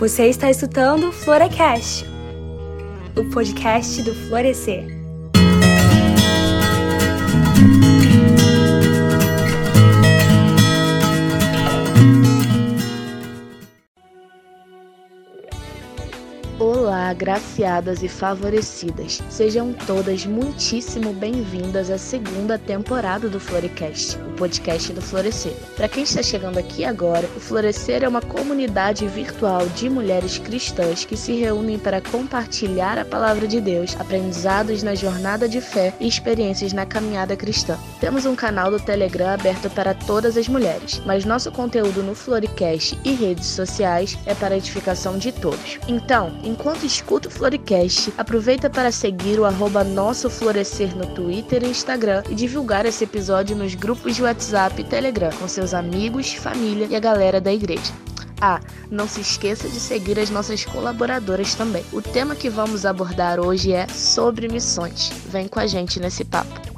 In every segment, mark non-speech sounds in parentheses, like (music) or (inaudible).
Você está escutando Florecast, o podcast do Florescer. Agraciadas e favorecidas. Sejam todas muitíssimo bem-vindas à segunda temporada do Florecast, o podcast do Florescer. Para quem está chegando aqui agora, o Florescer é uma comunidade virtual de mulheres cristãs que se reúnem para compartilhar a palavra de Deus, aprendizados na jornada de fé e experiências na caminhada cristã. Temos um canal do Telegram aberto para todas as mulheres, mas nosso conteúdo no Florecast e redes sociais é para edificação de todos. Então, enquanto escuta o Florecast, aproveita para seguir o arroba Nosso Florescer no Twitter e Instagram e divulgar esse episódio nos grupos de WhatsApp e Telegram com seus amigos, família e a galera da igreja. Ah, não se esqueça de seguir as nossas colaboradoras também. O tema que vamos abordar hoje é sobre missões. Vem com a gente nesse papo.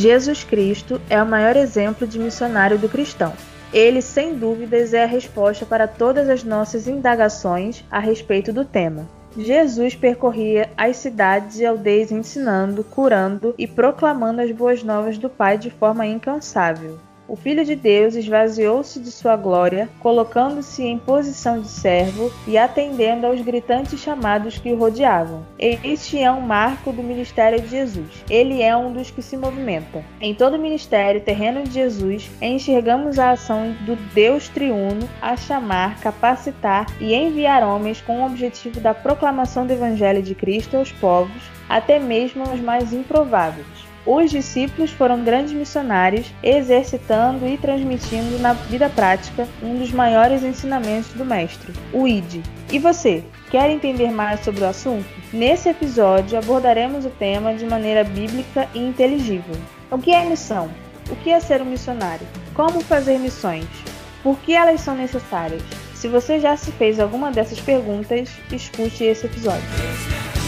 Jesus Cristo é o maior exemplo de missionário do cristão. Ele, sem dúvidas, é a resposta para todas as nossas indagações a respeito do tema. Jesus percorria as cidades e aldeias ensinando, curando e proclamando as boas novas do Pai de forma incansável o Filho de Deus esvaziou-se de sua glória, colocando-se em posição de servo e atendendo aos gritantes chamados que o rodeavam. Este é um marco do ministério de Jesus. Ele é um dos que se movimenta. Em todo o ministério terreno de Jesus, enxergamos a ação do Deus triuno a chamar, capacitar e enviar homens com o objetivo da proclamação do Evangelho de Cristo aos povos, até mesmo aos mais improváveis. Os discípulos foram grandes missionários, exercitando e transmitindo na vida prática um dos maiores ensinamentos do Mestre, o ID. E você, quer entender mais sobre o assunto? Nesse episódio abordaremos o tema de maneira bíblica e inteligível. O que é missão? O que é ser um missionário? Como fazer missões? Por que elas são necessárias? Se você já se fez alguma dessas perguntas, escute esse episódio.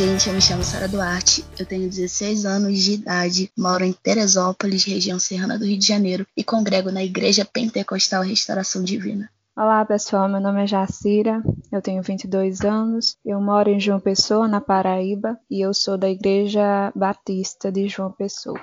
Gente, eu me chamo Sara Duarte, eu tenho 16 anos de idade, moro em Teresópolis, região serrana do Rio de Janeiro, e congrego na Igreja Pentecostal Restauração Divina. Olá, pessoal, meu nome é Jacira, eu tenho 22 anos, eu moro em João Pessoa, na Paraíba, e eu sou da Igreja Batista de João Pessoa.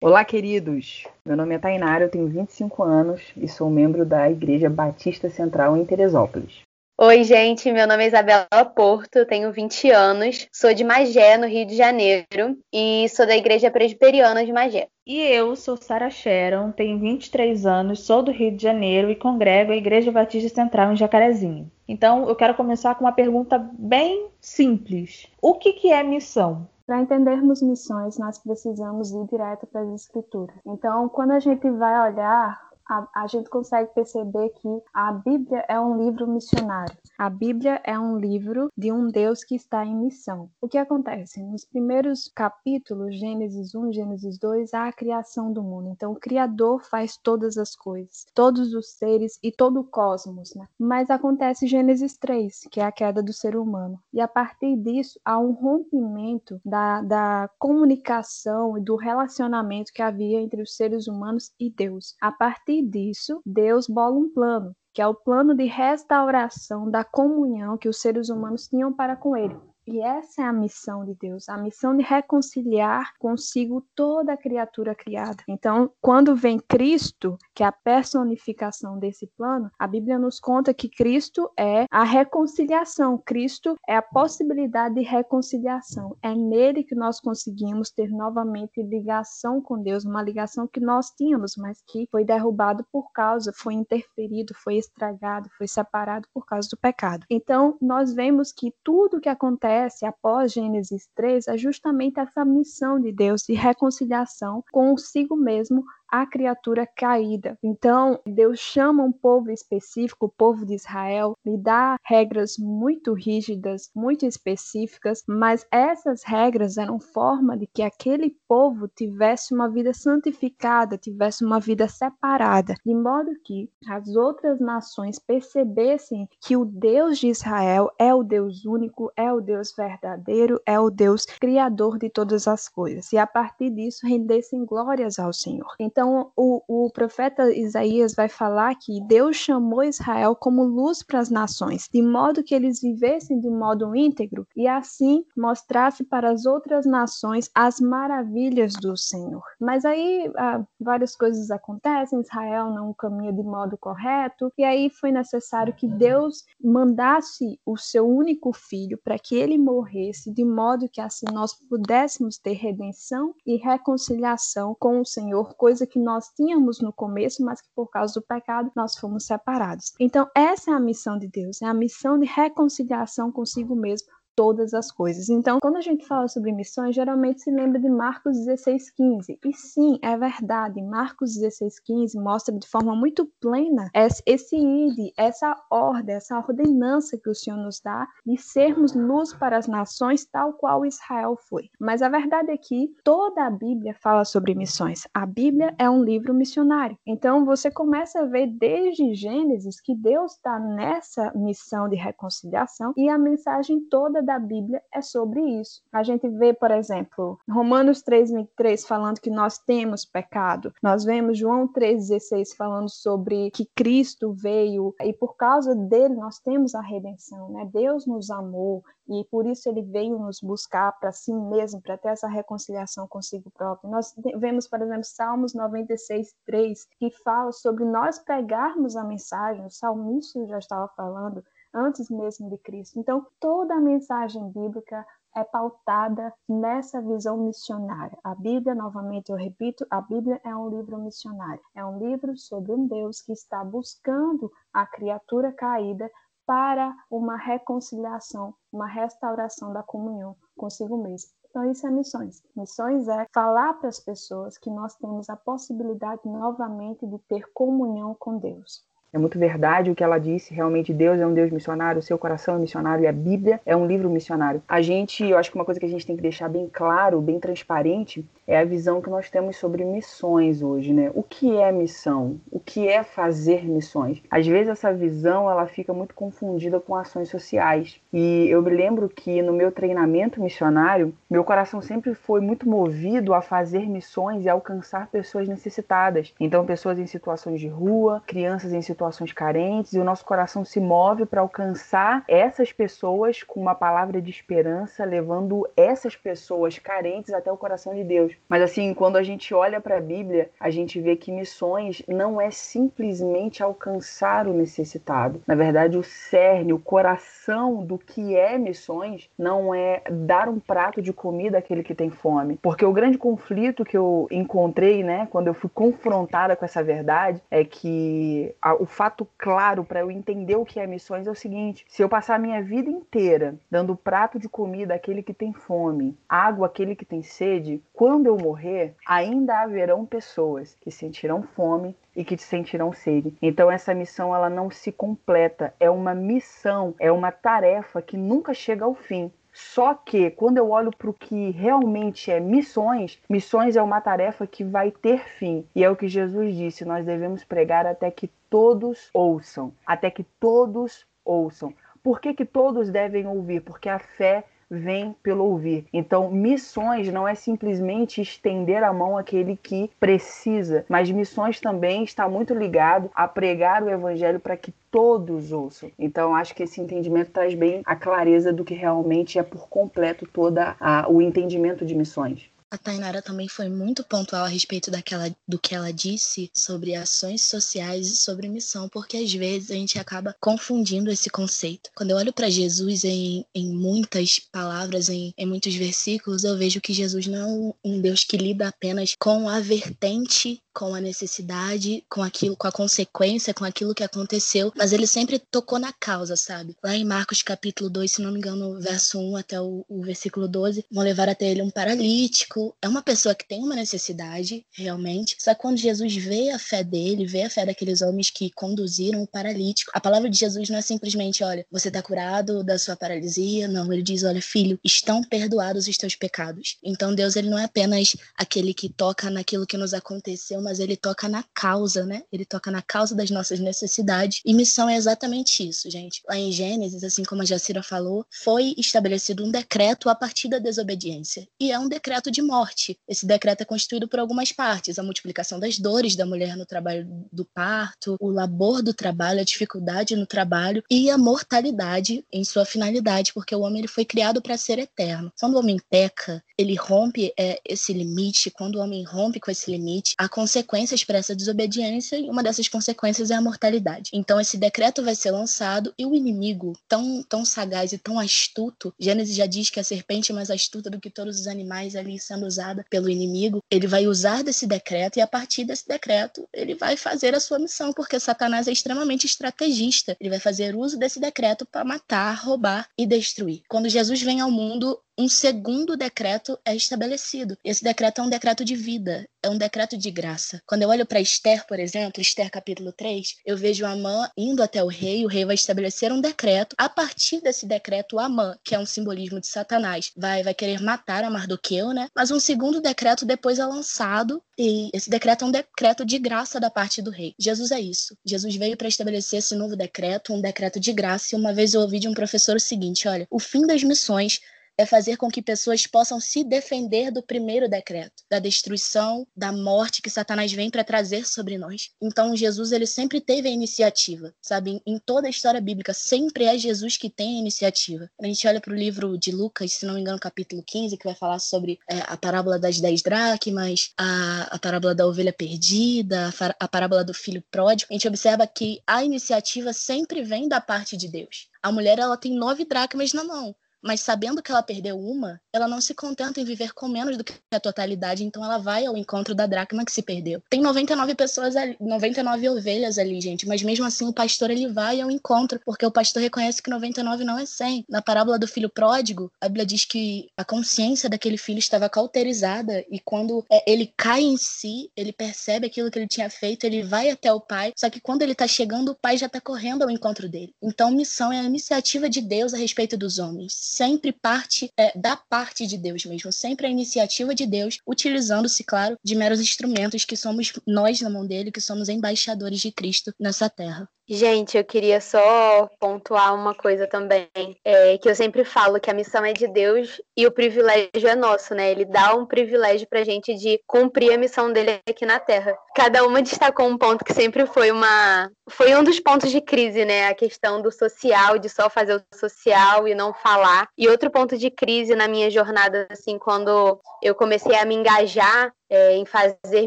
Olá, queridos! Meu nome é Tainara, eu tenho 25 anos e sou membro da Igreja Batista Central em Teresópolis. Oi, gente, meu nome é Isabela Porto, tenho 20 anos, sou de Magé, no Rio de Janeiro, e sou da Igreja Presbiteriana de Magé. E eu sou Sara Sharon, tenho 23 anos, sou do Rio de Janeiro e congrego a Igreja Batista Central em Jacarezinho. Então, eu quero começar com uma pergunta bem simples. O que, que é missão? Para entendermos missões, nós precisamos ir direto para as escrituras. Então, quando a gente vai olhar a, a, gente consegue perceber que a Bíblia é um livro missionário. A Bíblia é um livro de um Deus que está em missão. O que acontece? Nos primeiros capítulos, Gênesis 1, Gênesis 2, há a criação do mundo. Então, o Criador faz todas as coisas, todos os seres e todo o cosmos. Né? Mas acontece Gênesis 3, que é a queda do ser humano. E a partir disso, há um rompimento da, da comunicação e do relacionamento que havia entre os seres humanos e Deus. A partir partir disso, Deus bola um plano, que é o plano de restauração da comunhão que os seres humanos tinham para com ele. E essa é a missão de Deus, a missão de reconciliar consigo toda a criatura criada. Então, quando vem Cristo, que é a personificação desse plano, a Bíblia nos conta que Cristo é a reconciliação, Cristo é a possibilidade de reconciliação. É nele que nós conseguimos ter novamente ligação com Deus, uma ligação que nós tínhamos, mas que foi derrubado por causa, foi interferido, foi estragado, foi separado por causa do pecado. Então, nós vemos que tudo que acontece após Gênesis 3 é justamente essa missão de Deus de reconciliação consigo mesmo a criatura caída. Então, Deus chama um povo específico, o povo de Israel, lhe dá regras muito rígidas, muito específicas, mas essas regras eram forma de que aquele povo tivesse uma vida santificada, tivesse uma vida separada, de modo que as outras nações percebessem que o Deus de Israel é o Deus único, é o Deus verdadeiro, é o Deus criador de todas as coisas, e a partir disso rendessem glórias ao Senhor. Então, o, o profeta Isaías vai falar que Deus chamou Israel como luz para as nações, de modo que eles vivessem de modo íntegro e assim mostrasse para as outras nações as maravilhas do Senhor. Mas aí ah, várias coisas acontecem, Israel não caminha de modo correto, e aí foi necessário que Deus mandasse o seu único filho para que ele morresse, de modo que assim nós pudéssemos ter redenção e reconciliação com o Senhor, coisa que nós tínhamos no começo, mas que por causa do pecado nós fomos separados. Então, essa é a missão de Deus, é a missão de reconciliação consigo mesmo todas as coisas. Então, quando a gente fala sobre missões, geralmente se lembra de Marcos 16:15. E sim, é verdade, Marcos 16:15 mostra de forma muito plena esse ide, essa ordem, essa ordenança que o Senhor nos dá de sermos luz para as nações, tal qual Israel foi. Mas a verdade é que toda a Bíblia fala sobre missões. A Bíblia é um livro missionário. Então, você começa a ver desde Gênesis que Deus está nessa missão de reconciliação e a mensagem toda da Bíblia é sobre isso. A gente vê, por exemplo, Romanos 3:23 falando que nós temos pecado. Nós vemos João 3:16 falando sobre que Cristo veio e por causa dele nós temos a redenção, né? Deus nos amou e por isso ele veio nos buscar para si mesmo, para ter essa reconciliação consigo próprio. Nós vemos, por exemplo, Salmos 96:3 que fala sobre nós pregarmos a mensagem, o salmista já estava falando antes mesmo de Cristo. Então, toda a mensagem bíblica é pautada nessa visão missionária. A Bíblia, novamente eu repito, a Bíblia é um livro missionário. É um livro sobre um Deus que está buscando a criatura caída para uma reconciliação, uma restauração da comunhão consigo mesmo. Então, isso é missões. Missões é falar para as pessoas que nós temos a possibilidade novamente de ter comunhão com Deus. É muito verdade o que ela disse. Realmente, Deus é um Deus missionário, o seu coração é missionário e a Bíblia é um livro missionário. A gente, eu acho que uma coisa que a gente tem que deixar bem claro, bem transparente, é a visão que nós temos sobre missões hoje, né? O que é missão? O que é fazer missões? Às vezes essa visão ela fica muito confundida com ações sociais. E eu me lembro que no meu treinamento missionário, meu coração sempre foi muito movido a fazer missões e alcançar pessoas necessitadas. Então, pessoas em situações de rua, crianças em situações carentes, e o nosso coração se move para alcançar essas pessoas com uma palavra de esperança, levando essas pessoas carentes até o coração de Deus. Mas assim, quando a gente olha para a Bíblia, a gente vê que missões não é simplesmente alcançar o necessitado. Na verdade, o cerne, o coração do que é missões não é dar um prato de comida àquele que tem fome. Porque o grande conflito que eu encontrei, né, quando eu fui confrontada com essa verdade, é que a, o fato claro para eu entender o que é missões é o seguinte: se eu passar a minha vida inteira dando prato de comida àquele que tem fome, água àquele que tem sede, quando eu morrer, ainda haverão pessoas que sentirão fome e que sentirão sede. Então essa missão ela não se completa, é uma missão, é uma tarefa que nunca chega ao fim. Só que quando eu olho para o que realmente é missões, missões é uma tarefa que vai ter fim. E é o que Jesus disse: nós devemos pregar até que todos ouçam, até que todos ouçam. Por que, que todos devem ouvir? Porque a fé vem pelo ouvir. Então, missões não é simplesmente estender a mão àquele que precisa, mas missões também está muito ligado a pregar o evangelho para que todos ouçam. Então, acho que esse entendimento traz bem a clareza do que realmente é por completo toda a, o entendimento de missões. A Tainara também foi muito pontual a respeito daquela, do que ela disse sobre ações sociais e sobre missão, porque às vezes a gente acaba confundindo esse conceito. Quando eu olho para Jesus em, em muitas palavras, em, em muitos versículos, eu vejo que Jesus não é um Deus que lida apenas com a vertente com a necessidade, com aquilo, com a consequência, com aquilo que aconteceu, mas ele sempre tocou na causa, sabe? Lá em Marcos capítulo 2, se não me engano, verso 1 até o, o versículo 12, vão levar até ele um paralítico. É uma pessoa que tem uma necessidade, realmente. Só que quando Jesus vê a fé dele, vê a fé daqueles homens que conduziram o paralítico, a palavra de Jesus não é simplesmente, olha, você está curado da sua paralisia. Não, ele diz, olha, filho, estão perdoados os teus pecados. Então Deus, ele não é apenas aquele que toca naquilo que nos aconteceu, mas ele toca na causa, né? Ele toca na causa das nossas necessidades. E missão é exatamente isso, gente. Lá em Gênesis, assim como a Jacira falou, foi estabelecido um decreto a partir da desobediência. E é um decreto de morte. Esse decreto é constituído por algumas partes: a multiplicação das dores da mulher no trabalho do parto, o labor do trabalho, a dificuldade no trabalho e a mortalidade em sua finalidade, porque o homem ele foi criado para ser eterno. Quando o homem peca, ele rompe é, esse limite. Quando o homem rompe com esse limite, a consequência consequências para essa desobediência e uma dessas consequências é a mortalidade. Então esse decreto vai ser lançado e o inimigo, tão, tão sagaz e tão astuto, Gênesis já diz que a serpente é mais astuta do que todos os animais ali sendo usada pelo inimigo, ele vai usar desse decreto e a partir desse decreto ele vai fazer a sua missão, porque Satanás é extremamente estrategista. Ele vai fazer uso desse decreto para matar, roubar e destruir. Quando Jesus vem ao mundo, um segundo decreto é estabelecido. Esse decreto é um decreto de vida, é um decreto de graça. Quando eu olho para Esther, por exemplo, Esther capítulo 3, eu vejo Amã indo até o rei, o rei vai estabelecer um decreto. A partir desse decreto, Amã, que é um simbolismo de Satanás, vai, vai querer matar a Mardoqueu, né? Mas um segundo decreto depois é lançado e esse decreto é um decreto de graça da parte do rei. Jesus é isso. Jesus veio para estabelecer esse novo decreto, um decreto de graça. E uma vez eu ouvi de um professor o seguinte: olha, o fim das missões é fazer com que pessoas possam se defender do primeiro decreto, da destruição, da morte que Satanás vem para trazer sobre nós. Então Jesus ele sempre teve a iniciativa, sabe? Em toda a história bíblica sempre é Jesus que tem a iniciativa. A gente olha para o livro de Lucas, se não me engano, capítulo 15, que vai falar sobre é, a parábola das dez dracmas, a, a parábola da ovelha perdida, a, a parábola do filho pródigo. A gente observa que a iniciativa sempre vem da parte de Deus. A mulher ela tem nove dracmas na mão, mas sabendo que ela perdeu uma, ela não se contenta em viver com menos do que a totalidade, então ela vai ao encontro da dracma que se perdeu. Tem 99 pessoas ali, 99 ovelhas ali, gente, mas mesmo assim o pastor ele vai ao encontro, porque o pastor reconhece que 99 não é 100. Na parábola do filho pródigo, a Bíblia diz que a consciência daquele filho estava cauterizada e quando é, ele cai em si, ele percebe aquilo que ele tinha feito, ele vai até o pai, só que quando ele está chegando, o pai já está correndo ao encontro dele. Então, missão é a iniciativa de Deus a respeito dos homens sempre parte é, da parte de Deus mesmo, sempre a iniciativa de Deus, utilizando-se, claro, de meros instrumentos que somos nós na mão dele, que somos embaixadores de Cristo nessa terra. Gente, eu queria só pontuar uma coisa também, é, que eu sempre falo que a missão é de Deus e o privilégio é nosso, né? Ele dá um privilégio pra gente de cumprir a missão dele aqui na Terra. Cada uma destacou um ponto que sempre foi uma foi um dos pontos de crise, né? A questão do social, de só fazer o social e não falar. E outro ponto de crise na minha jornada, assim, quando eu comecei a me engajar é, em fazer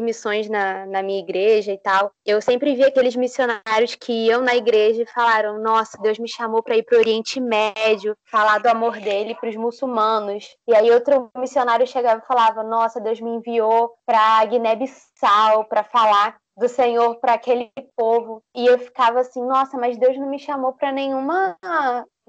missões na, na minha igreja e tal, eu sempre vi aqueles missionários que iam na igreja e falaram: Nossa, Deus me chamou para ir para o Oriente Médio, falar do amor dele para os muçulmanos. E aí outro missionário chegava e falava: Nossa, Deus me enviou para Guiné-Bissau para falar do Senhor para aquele povo. E eu ficava assim, nossa, mas Deus não me chamou para nenhuma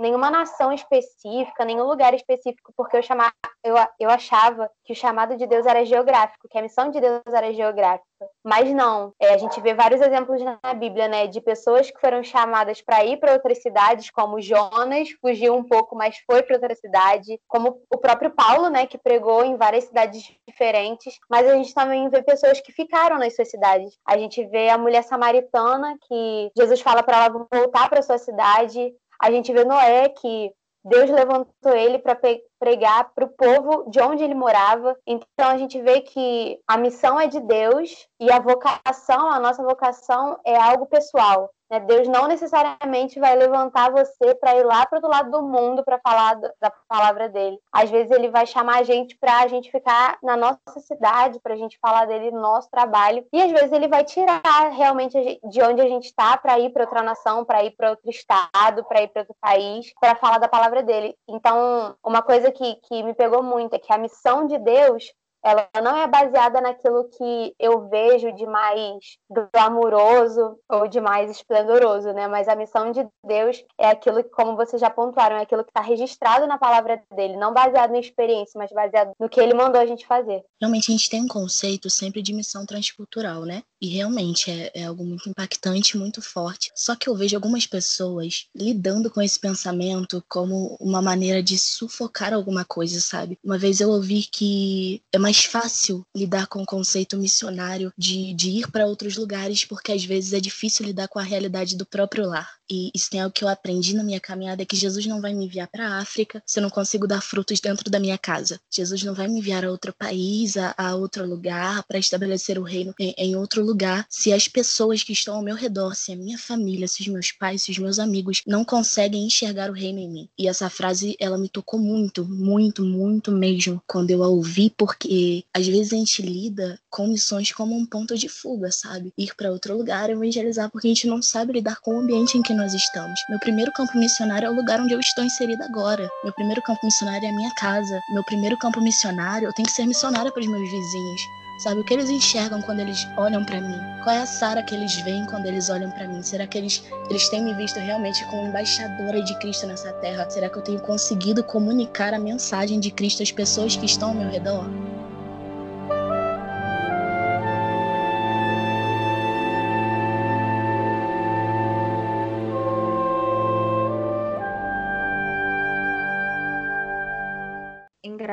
nenhuma nação específica, nenhum lugar específico, porque eu, chamava, eu, eu achava que o chamado de Deus era geográfico, que a missão de Deus era geográfica. Mas não, é, a gente vê vários exemplos na Bíblia, né, de pessoas que foram chamadas para ir para outras cidades, como Jonas, fugiu um pouco, mas foi para outra cidade, como o próprio Paulo, né, que pregou em várias cidades diferentes, mas a gente também vê pessoas que ficaram nas suas cidades. A gente vê a mulher samaritana que Jesus fala para ela voltar para sua cidade, a gente vê Noé que Deus levantou ele para pregar para o povo de onde ele morava. Então a gente vê que a missão é de Deus e a vocação, a nossa vocação é algo pessoal. Né? Deus não necessariamente vai levantar você para ir lá para outro lado do mundo para falar da palavra dele. Às vezes ele vai chamar a gente para a gente ficar na nossa cidade, para a gente falar dele no nosso trabalho. E às vezes ele vai tirar realmente de onde a gente está para ir para outra nação, para ir para outro estado, para ir para outro país, para falar da palavra dele. Então, uma coisa que, que me pegou muito é que a missão de Deus ela não é baseada naquilo que eu vejo de mais glamouroso ou de mais esplendoroso, né? Mas a missão de Deus é aquilo que, como vocês já pontuaram, é aquilo que está registrado na palavra dele, não baseado na experiência, mas baseado no que ele mandou a gente fazer. Realmente a gente tem um conceito sempre de missão transcultural, né? E realmente é, é algo muito impactante, muito forte. Só que eu vejo algumas pessoas lidando com esse pensamento como uma maneira de sufocar alguma coisa, sabe? Uma vez eu ouvi que é mais fácil lidar com o conceito missionário de, de ir para outros lugares, porque às vezes é difícil lidar com a realidade do próprio lar. E isso tem algo que eu aprendi na minha caminhada: é que Jesus não vai me enviar para a África se eu não consigo dar frutos dentro da minha casa. Jesus não vai me enviar a outro país, a, a outro lugar, para estabelecer o reino em, em outro lugar, se as pessoas que estão ao meu redor, se a minha família, se os meus pais, se os meus amigos não conseguem enxergar o reino em mim. E essa frase, ela me tocou muito, muito, muito mesmo quando eu a ouvi, porque às vezes a gente lida com missões como um ponto de fuga, sabe? Ir para outro lugar, evangelizar, porque a gente não sabe lidar com o ambiente em que nós estamos. Meu primeiro campo missionário é o lugar onde eu estou inserida agora. Meu primeiro campo missionário é a minha casa. Meu primeiro campo missionário, eu tenho que ser missionária para os meus vizinhos. Sabe o que eles enxergam quando eles olham para mim? Qual é a Sara que eles veem quando eles olham para mim? Será que eles eles têm me visto realmente como embaixadora de Cristo nessa terra? Será que eu tenho conseguido comunicar a mensagem de Cristo às pessoas que estão ao meu redor?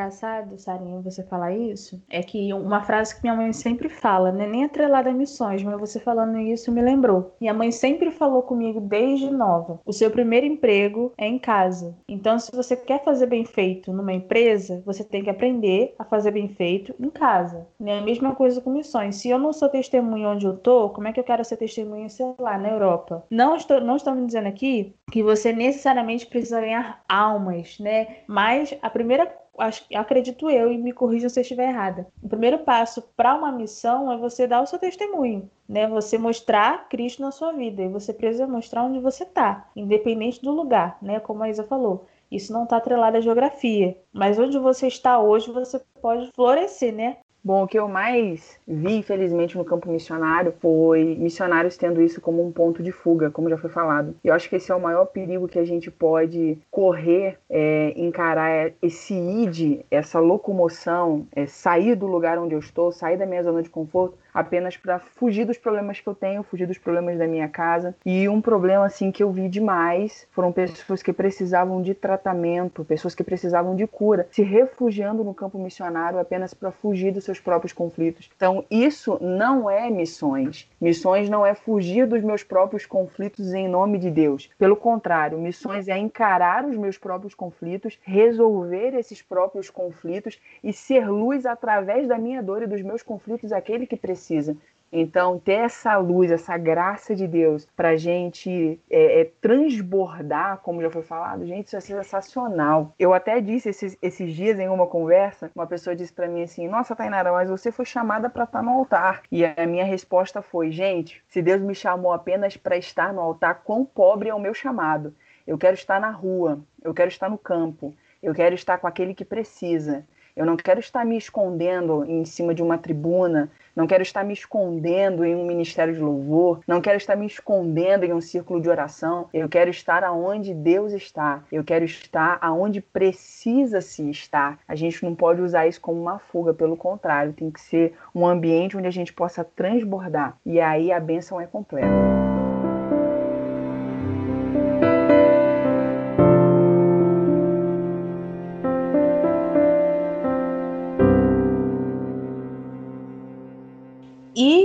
Engraçado, Sarinha, você falar isso, é que uma frase que minha mãe sempre fala, né? Nem atrelada a missões, mas você falando isso me lembrou. Minha mãe sempre falou comigo desde nova: o seu primeiro emprego é em casa. Então, se você quer fazer bem feito numa empresa, você tem que aprender a fazer bem feito em casa. É a mesma coisa com missões. Se eu não sou testemunha onde eu tô, como é que eu quero ser testemunha, sei lá, na Europa? Não estou, não estamos dizendo aqui que você necessariamente precisa ganhar almas, né? Mas a primeira acho, acredito eu, e me corrija se eu estiver errada. O primeiro passo para uma missão é você dar o seu testemunho, né? Você mostrar Cristo na sua vida e você precisa mostrar onde você está, independente do lugar, né? Como a Isa falou. Isso não está atrelado à geografia, mas onde você está hoje você pode florescer, né? Bom, o que eu mais vi, infelizmente, no campo missionário foi missionários tendo isso como um ponto de fuga, como já foi falado. E eu acho que esse é o maior perigo que a gente pode correr, é, encarar esse id, essa locomoção, é, sair do lugar onde eu estou, sair da minha zona de conforto apenas para fugir dos problemas que eu tenho, fugir dos problemas da minha casa. E um problema assim que eu vi demais foram pessoas que precisavam de tratamento, pessoas que precisavam de cura, se refugiando no campo missionário apenas para fugir dos seus próprios conflitos. Então, isso não é missões. Missões não é fugir dos meus próprios conflitos em nome de Deus. Pelo contrário, missões é encarar os meus próprios conflitos, resolver esses próprios conflitos e ser luz através da minha dor e dos meus conflitos àquele que precisa precisa. Então, ter essa luz, essa graça de Deus para a gente é, é, transbordar, como já foi falado, gente, isso é sensacional. Eu até disse esses, esses dias em uma conversa, uma pessoa disse para mim assim: Nossa, Tainara, mas você foi chamada para estar tá no altar. E a minha resposta foi: Gente, se Deus me chamou apenas para estar no altar, quão pobre é o meu chamado? Eu quero estar na rua, eu quero estar no campo, eu quero estar com aquele que precisa. Eu não quero estar me escondendo em cima de uma tribuna, não quero estar me escondendo em um ministério de louvor, não quero estar me escondendo em um círculo de oração. Eu quero estar aonde Deus está. Eu quero estar aonde precisa se estar. A gente não pode usar isso como uma fuga, pelo contrário, tem que ser um ambiente onde a gente possa transbordar. E aí a bênção é completa.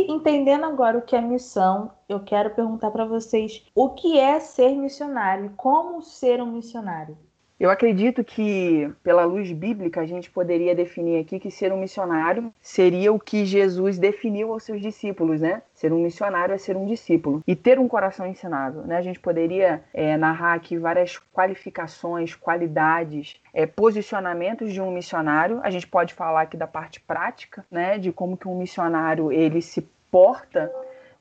Entendendo agora o que é missão, eu quero perguntar para vocês o que é ser missionário, como ser um missionário. Eu acredito que, pela luz bíblica, a gente poderia definir aqui que ser um missionário seria o que Jesus definiu aos seus discípulos, né? Ser um missionário é ser um discípulo. E ter um coração ensinado, né? A gente poderia é, narrar aqui várias qualificações, qualidades, é, posicionamentos de um missionário. A gente pode falar aqui da parte prática, né? De como que um missionário ele se porta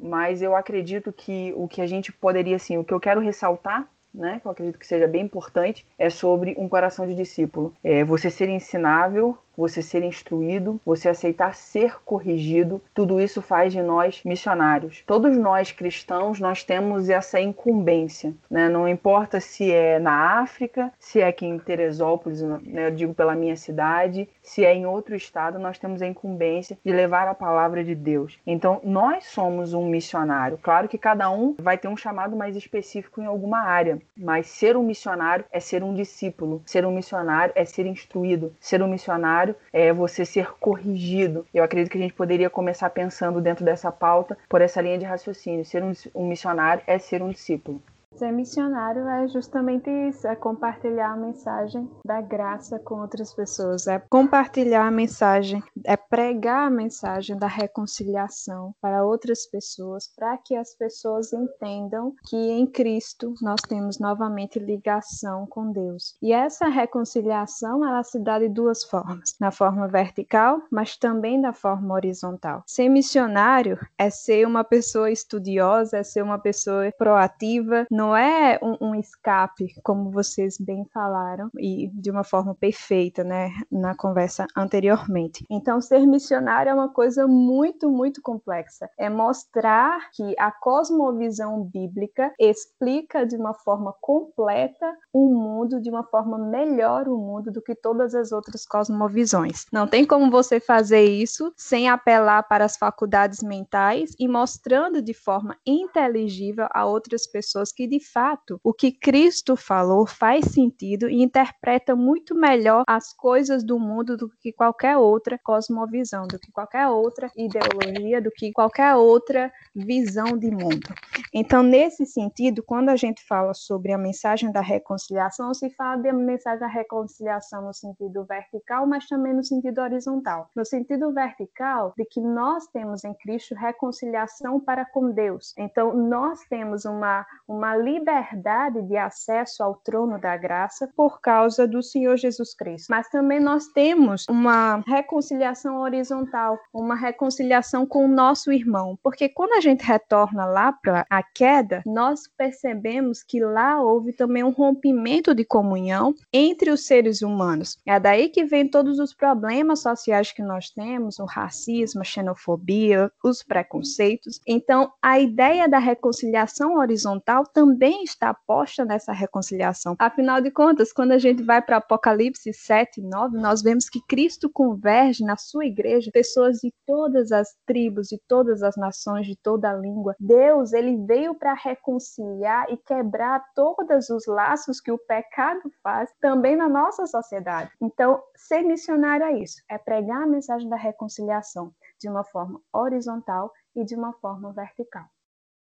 mas eu acredito que o que a gente poderia, assim, o que eu quero ressaltar né, que eu acredito que seja bem importante, é sobre um coração de discípulo. É você ser ensinável, você ser instruído, você aceitar ser corrigido, tudo isso faz de nós missionários. Todos nós cristãos, nós temos essa incumbência, né? Não importa se é na África, se é aqui em Teresópolis, né? eu digo pela minha cidade, se é em outro estado, nós temos a incumbência de levar a palavra de Deus. Então, nós somos um missionário. Claro que cada um vai ter um chamado mais específico em alguma área, mas ser um missionário é ser um discípulo. Ser um missionário é ser instruído. Ser um missionário necessário é você ser corrigido. Eu acredito que a gente poderia começar pensando dentro dessa pauta por essa linha de raciocínio. Ser um, um missionário é ser um discípulo. Ser missionário é justamente isso, é compartilhar a mensagem da graça com outras pessoas, é compartilhar a mensagem, é pregar a mensagem da reconciliação para outras pessoas, para que as pessoas entendam que em Cristo nós temos novamente ligação com Deus. E essa reconciliação, ela se dá de duas formas, na forma vertical, mas também da forma horizontal. Ser missionário é ser uma pessoa estudiosa, é ser uma pessoa proativa, não é um, um, escape, como vocês bem falaram, e de uma forma perfeita, né, na conversa anteriormente. Então, ser missionário é uma coisa muito, muito complexa. É mostrar que a cosmovisão bíblica explica de uma forma completa o mundo, de uma forma melhor o mundo do que todas as outras cosmovisões. Não tem como você fazer isso sem apelar para as faculdades mentais e mostrando de forma inteligível a outras pessoas que de fato, o que Cristo falou faz sentido e interpreta muito melhor as coisas do mundo do que qualquer outra cosmovisão, do que qualquer outra ideologia, do que qualquer outra visão de mundo. Então, nesse sentido, quando a gente fala sobre a mensagem da reconciliação, se fala da mensagem da reconciliação no sentido vertical, mas também no sentido horizontal. No sentido vertical, de que nós temos em Cristo reconciliação para com Deus. Então, nós temos uma, uma liberdade de acesso ao trono da graça por causa do Senhor Jesus Cristo. Mas também nós temos uma reconciliação horizontal, uma reconciliação com o nosso irmão, porque quando a gente retorna lá para a queda, nós percebemos que lá houve também um rompimento de comunhão entre os seres humanos. É daí que vem todos os problemas sociais que nós temos, o racismo, a xenofobia, os preconceitos. Então, a ideia da reconciliação horizontal também também está posta nessa reconciliação. Afinal de contas, quando a gente vai para Apocalipse 7, 9, nós vemos que Cristo converge na sua igreja pessoas de todas as tribos, de todas as nações, de toda a língua. Deus, ele veio para reconciliar e quebrar todos os laços que o pecado faz também na nossa sociedade. Então, ser missionário é isso, é pregar a mensagem da reconciliação de uma forma horizontal e de uma forma vertical.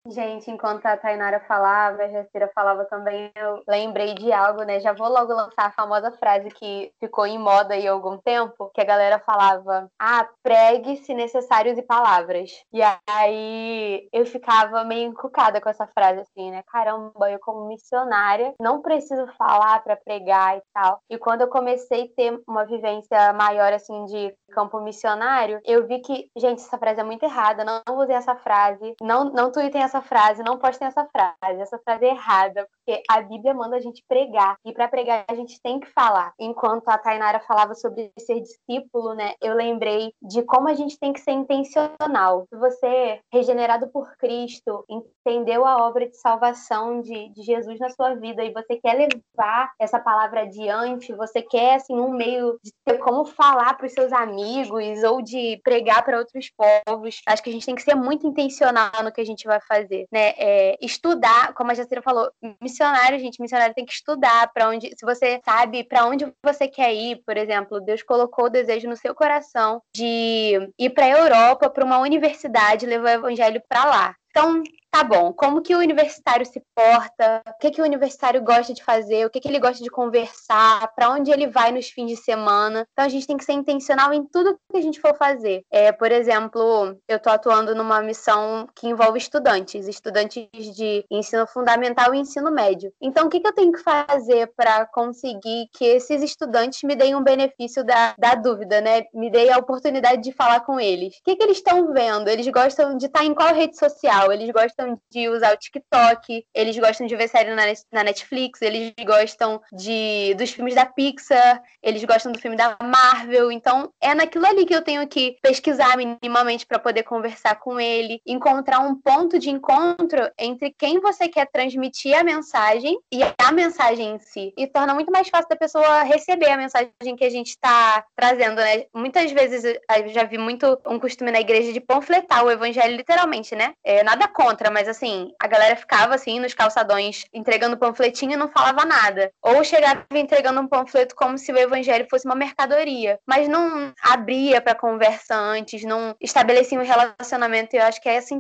Gente, enquanto a Tainara falava, a Jacira falava também, eu lembrei de algo, né? Já vou logo lançar a famosa frase que ficou em moda aí há algum tempo, que a galera falava: ah, pregue se necessário de palavras. E aí eu ficava meio encucada com essa frase, assim, né? Caramba, eu como missionária não preciso falar para pregar e tal. E quando eu comecei a ter uma vivência maior, assim, de campo missionário, eu vi que, gente, essa frase é muito errada, não, usem essa frase, não, não tweetem essa essa frase, não postem essa frase, essa frase é errada, porque a Bíblia manda a gente pregar, e para pregar a gente tem que falar. Enquanto a Tainara falava sobre ser discípulo, né, eu lembrei de como a gente tem que ser intencional. Se você, regenerado por Cristo, entendeu a obra de salvação de, de Jesus na sua vida e você quer levar essa palavra adiante, você quer, assim, um meio de ter como falar para os seus amigos ou de pregar para outros povos, acho que a gente tem que ser muito intencional no que a gente vai fazer fazer, né? É, estudar, como a Jacira falou, missionário, gente, missionário tem que estudar para onde, se você sabe para onde você quer ir, por exemplo, Deus colocou o desejo no seu coração de ir para a Europa, para uma universidade, levar o evangelho para lá. Então, tá bom, como que o universitário se porta, o que, que o universitário gosta de fazer, o que, que ele gosta de conversar, para onde ele vai nos fins de semana. Então a gente tem que ser intencional em tudo que a gente for fazer. É, por exemplo, eu estou atuando numa missão que envolve estudantes, estudantes de ensino fundamental e ensino médio. Então, o que, que eu tenho que fazer para conseguir que esses estudantes me deem um benefício da, da dúvida, né? Me deem a oportunidade de falar com eles. O que, que eles estão vendo? Eles gostam de estar em qual rede social? Eles gostam de usar o TikTok? Eles gostam de ver série na Netflix? Eles gostam de dos filmes da Pixar? Eles gostam do filme da Marvel? Então, é naquilo ali que eu tenho que pesquisar minimamente para poder conversar com ele, encontrar um ponto de encontro entre quem você quer transmitir a mensagem e a mensagem em si. E torna muito mais fácil da pessoa receber a mensagem que a gente está trazendo, né? Muitas vezes eu já vi muito um costume na igreja de panfletar o evangelho literalmente, né? É, nada contra, mas assim, a galera ficava assim nos calçadões entregando panfletinho e não falava nada. Ou chegava entregando um panfleto como se o evangelho fosse uma mercadoria, mas não abria para conversa antes, não estabelecia um relacionamento. E eu acho que essa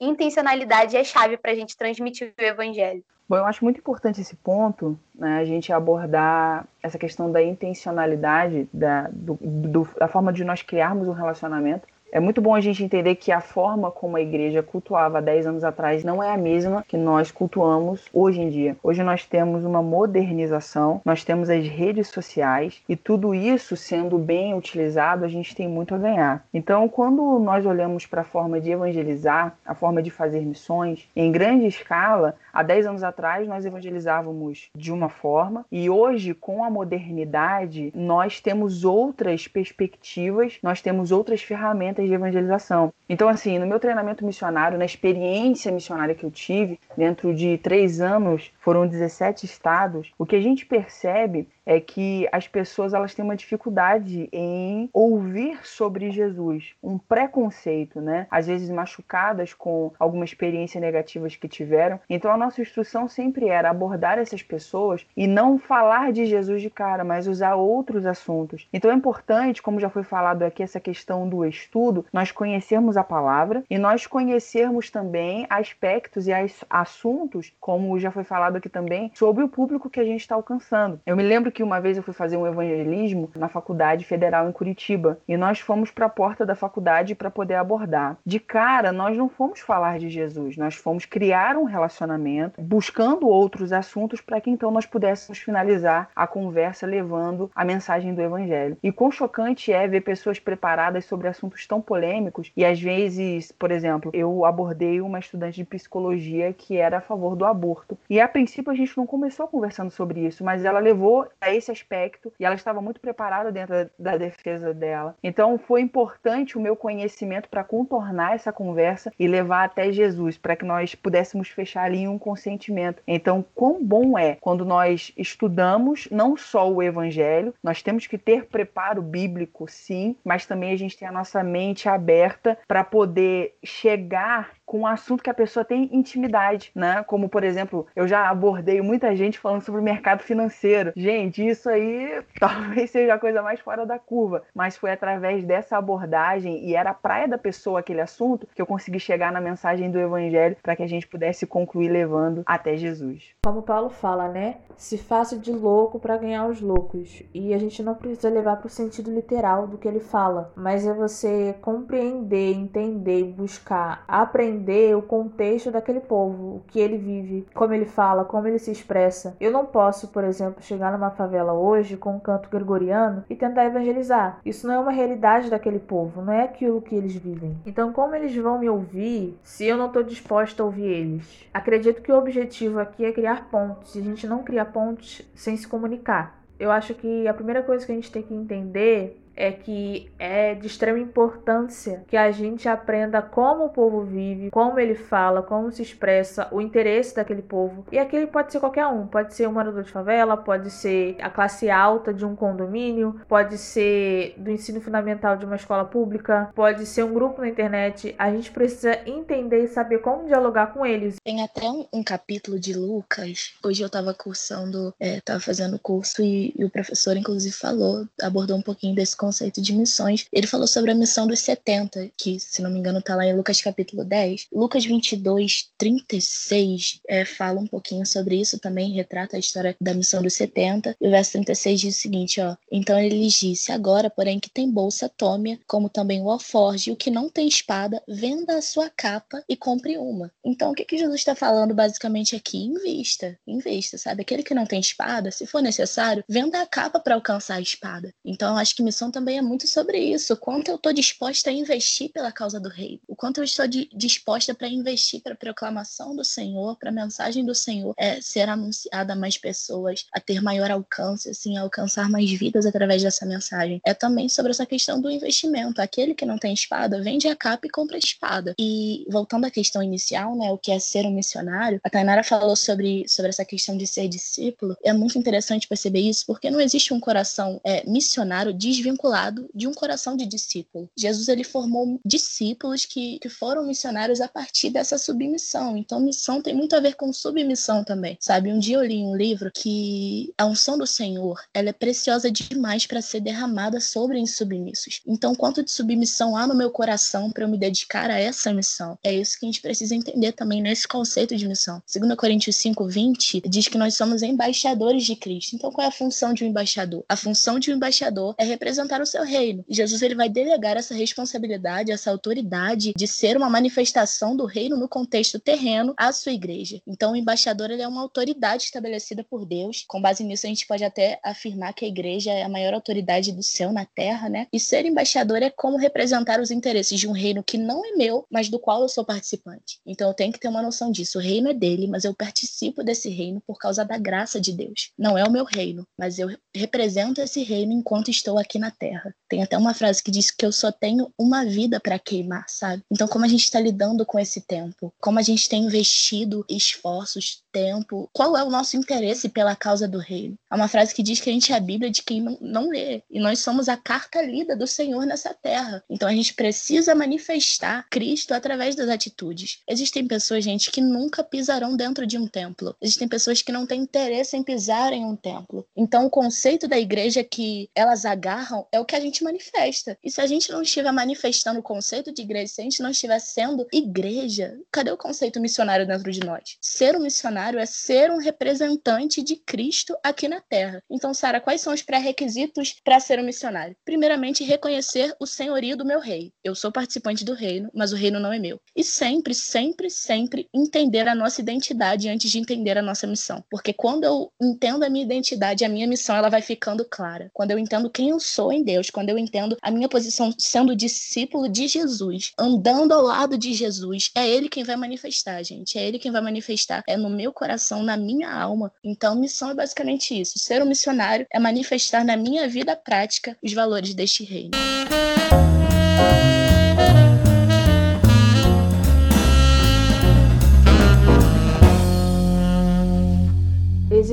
intencionalidade é chave para a gente transmitir o evangelho. Bom, eu acho muito importante esse ponto, né, a gente abordar essa questão da intencionalidade, da, do, do, da forma de nós criarmos um relacionamento, é muito bom a gente entender que a forma como a igreja cultuava 10 anos atrás não é a mesma que nós cultuamos hoje em dia. Hoje nós temos uma modernização, nós temos as redes sociais e tudo isso sendo bem utilizado, a gente tem muito a ganhar. Então, quando nós olhamos para a forma de evangelizar, a forma de fazer missões em grande escala, há 10 anos atrás nós evangelizávamos de uma forma e hoje, com a modernidade, nós temos outras perspectivas, nós temos outras ferramentas ferramentas de evangelização. Então, assim, no meu treinamento missionário, na experiência missionária que eu tive, dentro de três anos, foram 17 estados, o que a gente percebe é que as pessoas elas têm uma dificuldade em ouvir sobre Jesus, um preconceito, né? Às vezes machucadas com alguma experiência negativas que tiveram. Então a nossa instrução sempre era abordar essas pessoas e não falar de Jesus de cara, mas usar outros assuntos. Então é importante, como já foi falado aqui, essa questão do estudo, nós conhecermos a palavra e nós conhecermos também aspectos e assuntos, como já foi falado aqui também, sobre o público que a gente está alcançando. Eu me lembro que que uma vez eu fui fazer um evangelismo na faculdade federal em Curitiba e nós fomos para a porta da faculdade para poder abordar. De cara, nós não fomos falar de Jesus, nós fomos criar um relacionamento, buscando outros assuntos para que então nós pudéssemos finalizar a conversa levando a mensagem do evangelho. E quão chocante é ver pessoas preparadas sobre assuntos tão polêmicos e às vezes, por exemplo, eu abordei uma estudante de psicologia que era a favor do aborto. E a princípio a gente não começou conversando sobre isso, mas ela levou esse aspecto e ela estava muito preparada dentro da, defesa dela. Então foi importante o meu conhecimento para contornar essa conversa e levar até Jesus, para que nós pudéssemos fechar ali um consentimento. Então, quão bom é quando nós estudamos não só o evangelho, nós temos que ter preparo bíblico, sim, mas também a gente tem a nossa mente aberta para poder chegar com um assunto que a pessoa tem intimidade, né? Como, por exemplo, eu já abordei muita gente falando sobre o mercado financeiro. Gente, isso aí (laughs) talvez seja a coisa mais fora da curva, mas foi através dessa abordagem e era a praia da pessoa aquele assunto que eu consegui chegar na mensagem do evangelho para que a gente pudesse concluir levando até Jesus. Como Paulo fala, né? Se faça de louco para ganhar os loucos. E a gente não precisa levar para o sentido literal do que ele fala, mas é você compreender, entender, buscar, aprender entender o contexto daquele povo, o que ele vive, como ele fala, como ele se expressa. Eu não posso, por exemplo, chegar numa favela hoje com um canto gregoriano e tentar evangelizar. Isso não é uma realidade daquele povo, não é aquilo que eles vivem. Então, como eles vão me ouvir se eu não estou disposta a ouvir eles? Acredito que o objetivo aqui é criar pontes. E a gente não cria pontes sem se comunicar. Eu acho que a primeira coisa que a gente tem que entender é que é de extrema importância que a gente aprenda como o povo vive, como ele fala, como se expressa, o interesse daquele povo. E aquele pode ser qualquer um, pode ser um morador de favela, pode ser a classe alta de um condomínio, pode ser do ensino fundamental de uma escola pública, pode ser um grupo na internet. A gente precisa entender e saber como dialogar com eles. Tem até um, um capítulo de Lucas. Hoje eu estava cursando, é, fazendo curso e, e o professor inclusive falou, abordou um pouquinho desse conceito de missões. Ele falou sobre a missão dos 70, que, se não me engano, está lá em Lucas capítulo 10. Lucas 22, 36 é, fala um pouquinho sobre isso também, retrata a história da missão dos 70. E o verso 36 diz o seguinte, ó. Então ele lhes disse, agora, porém, que tem bolsa, tome como também o alforge, o que não tem espada, venda a sua capa e compre uma. Então, o que, que Jesus está falando basicamente aqui? Invista, invista, sabe? Aquele que não tem espada, se for necessário, venda a capa para alcançar a espada. Então, acho que missão também é muito sobre isso. O quanto eu estou disposta a investir pela causa do rei. O quanto eu estou disposta para investir para a proclamação do Senhor, para a mensagem do Senhor é, ser anunciada a mais pessoas, a ter maior alcance, assim, a alcançar mais vidas através dessa mensagem. É também sobre essa questão do investimento. Aquele que não tem espada, vende a capa e compra a espada. E voltando à questão inicial, né, o que é ser um missionário, a Tainara falou sobre, sobre essa questão de ser discípulo. É muito interessante perceber isso, porque não existe um coração é, missionário desvinculado de um coração de discípulo. Jesus ele formou discípulos que, que foram missionários a partir dessa submissão. Então, missão tem muito a ver com submissão também, sabe? Um dia eu li um livro que a unção do Senhor ela é preciosa demais para ser derramada sobre insubmissos. Então, quanto de submissão há no meu coração para eu me dedicar a essa missão? É isso que a gente precisa entender também nesse conceito de missão. 2 Coríntios 5, 20 diz que nós somos embaixadores de Cristo. Então, qual é a função de um embaixador? A função de um embaixador é representar o seu reino. E Jesus ele vai delegar essa responsabilidade, essa autoridade de ser uma manifestação do reino no contexto terreno à sua igreja. Então, o embaixador ele é uma autoridade estabelecida por Deus. Com base nisso, a gente pode até afirmar que a igreja é a maior autoridade do céu na terra, né? E ser embaixador é como representar os interesses de um reino que não é meu, mas do qual eu sou participante. Então, eu tenho que ter uma noção disso. O reino é dele, mas eu participo desse reino por causa da graça de Deus. Não é o meu reino, mas eu represento esse reino enquanto estou aqui na terra. Tem até uma frase que diz que eu só tenho uma vida para queimar, sabe? Então, como a gente está lidando com esse tempo? Como a gente tem investido esforços, tempo? Qual é o nosso interesse pela causa do reino? Há uma frase que diz que a gente é a Bíblia de quem não, não lê. E nós somos a carta lida do Senhor nessa terra. Então, a gente precisa manifestar Cristo através das atitudes. Existem pessoas, gente, que nunca pisarão dentro de um templo. Existem pessoas que não têm interesse em pisar em um templo. Então, o conceito da igreja que elas agarram é o que a gente manifesta. E se a gente não estiver manifestando o conceito de igreja, se a gente não estiver sendo igreja, cadê o conceito missionário dentro de nós? Ser um missionário é ser um representante de Cristo aqui na terra. Então, Sara, quais são os pré-requisitos para ser um missionário? Primeiramente, reconhecer o senhorio do meu rei. Eu sou participante do reino, mas o reino não é meu. E sempre, sempre, sempre entender a nossa identidade antes de entender a nossa missão. Porque quando eu entendo a minha identidade, a minha missão ela vai ficando clara. Quando eu entendo quem eu sou em Deus, quando eu entendo a minha posição sendo discípulo de Jesus, andando ao lado de Jesus, é ele quem vai manifestar, gente. É ele quem vai manifestar. É no meu coração, na minha alma. Então, missão é basicamente isso. Ser um missionário é manifestar na minha vida prática os valores deste reino.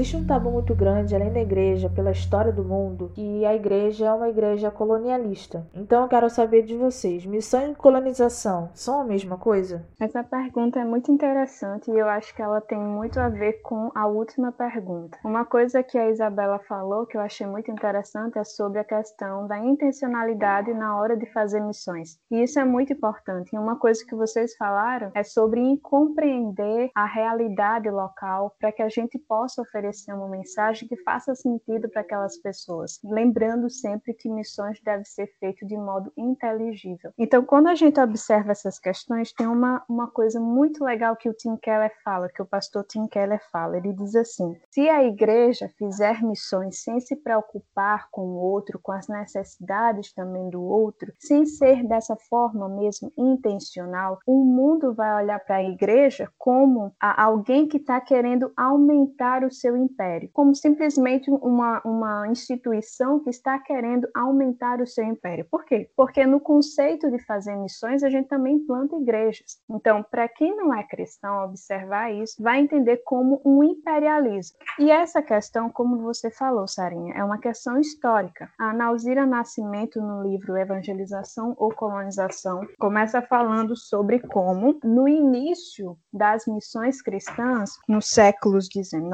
Existe um tabu muito grande além da igreja pela história do mundo que a igreja é uma igreja colonialista. Então eu quero saber de vocês, missão e colonização são a mesma coisa? Essa pergunta é muito interessante e eu acho que ela tem muito a ver com a última pergunta. Uma coisa que a Isabela falou que eu achei muito interessante é sobre a questão da intencionalidade na hora de fazer missões. E isso é muito importante. E uma coisa que vocês falaram é sobre compreender a realidade local para que a gente possa oferecer uma mensagem que faça sentido para aquelas pessoas, lembrando sempre que missões devem ser feitas de modo inteligível. Então, quando a gente observa essas questões, tem uma, uma coisa muito legal que o Tim Keller fala, que o pastor Tim Keller fala. Ele diz assim: se a igreja fizer missões sem se preocupar com o outro, com as necessidades também do outro, sem ser dessa forma mesmo intencional, o mundo vai olhar para a igreja como a alguém que está querendo aumentar o seu império, como simplesmente uma, uma instituição que está querendo aumentar o seu império. Por quê? Porque no conceito de fazer missões, a gente também planta igrejas. Então, para quem não é cristão, observar isso, vai entender como um imperialismo. E essa questão, como você falou, Sarinha, é uma questão histórica. A Nauzira Nascimento, no livro Evangelização ou Colonização, começa falando sobre como, no início das missões cristãs, nos séculos XIX,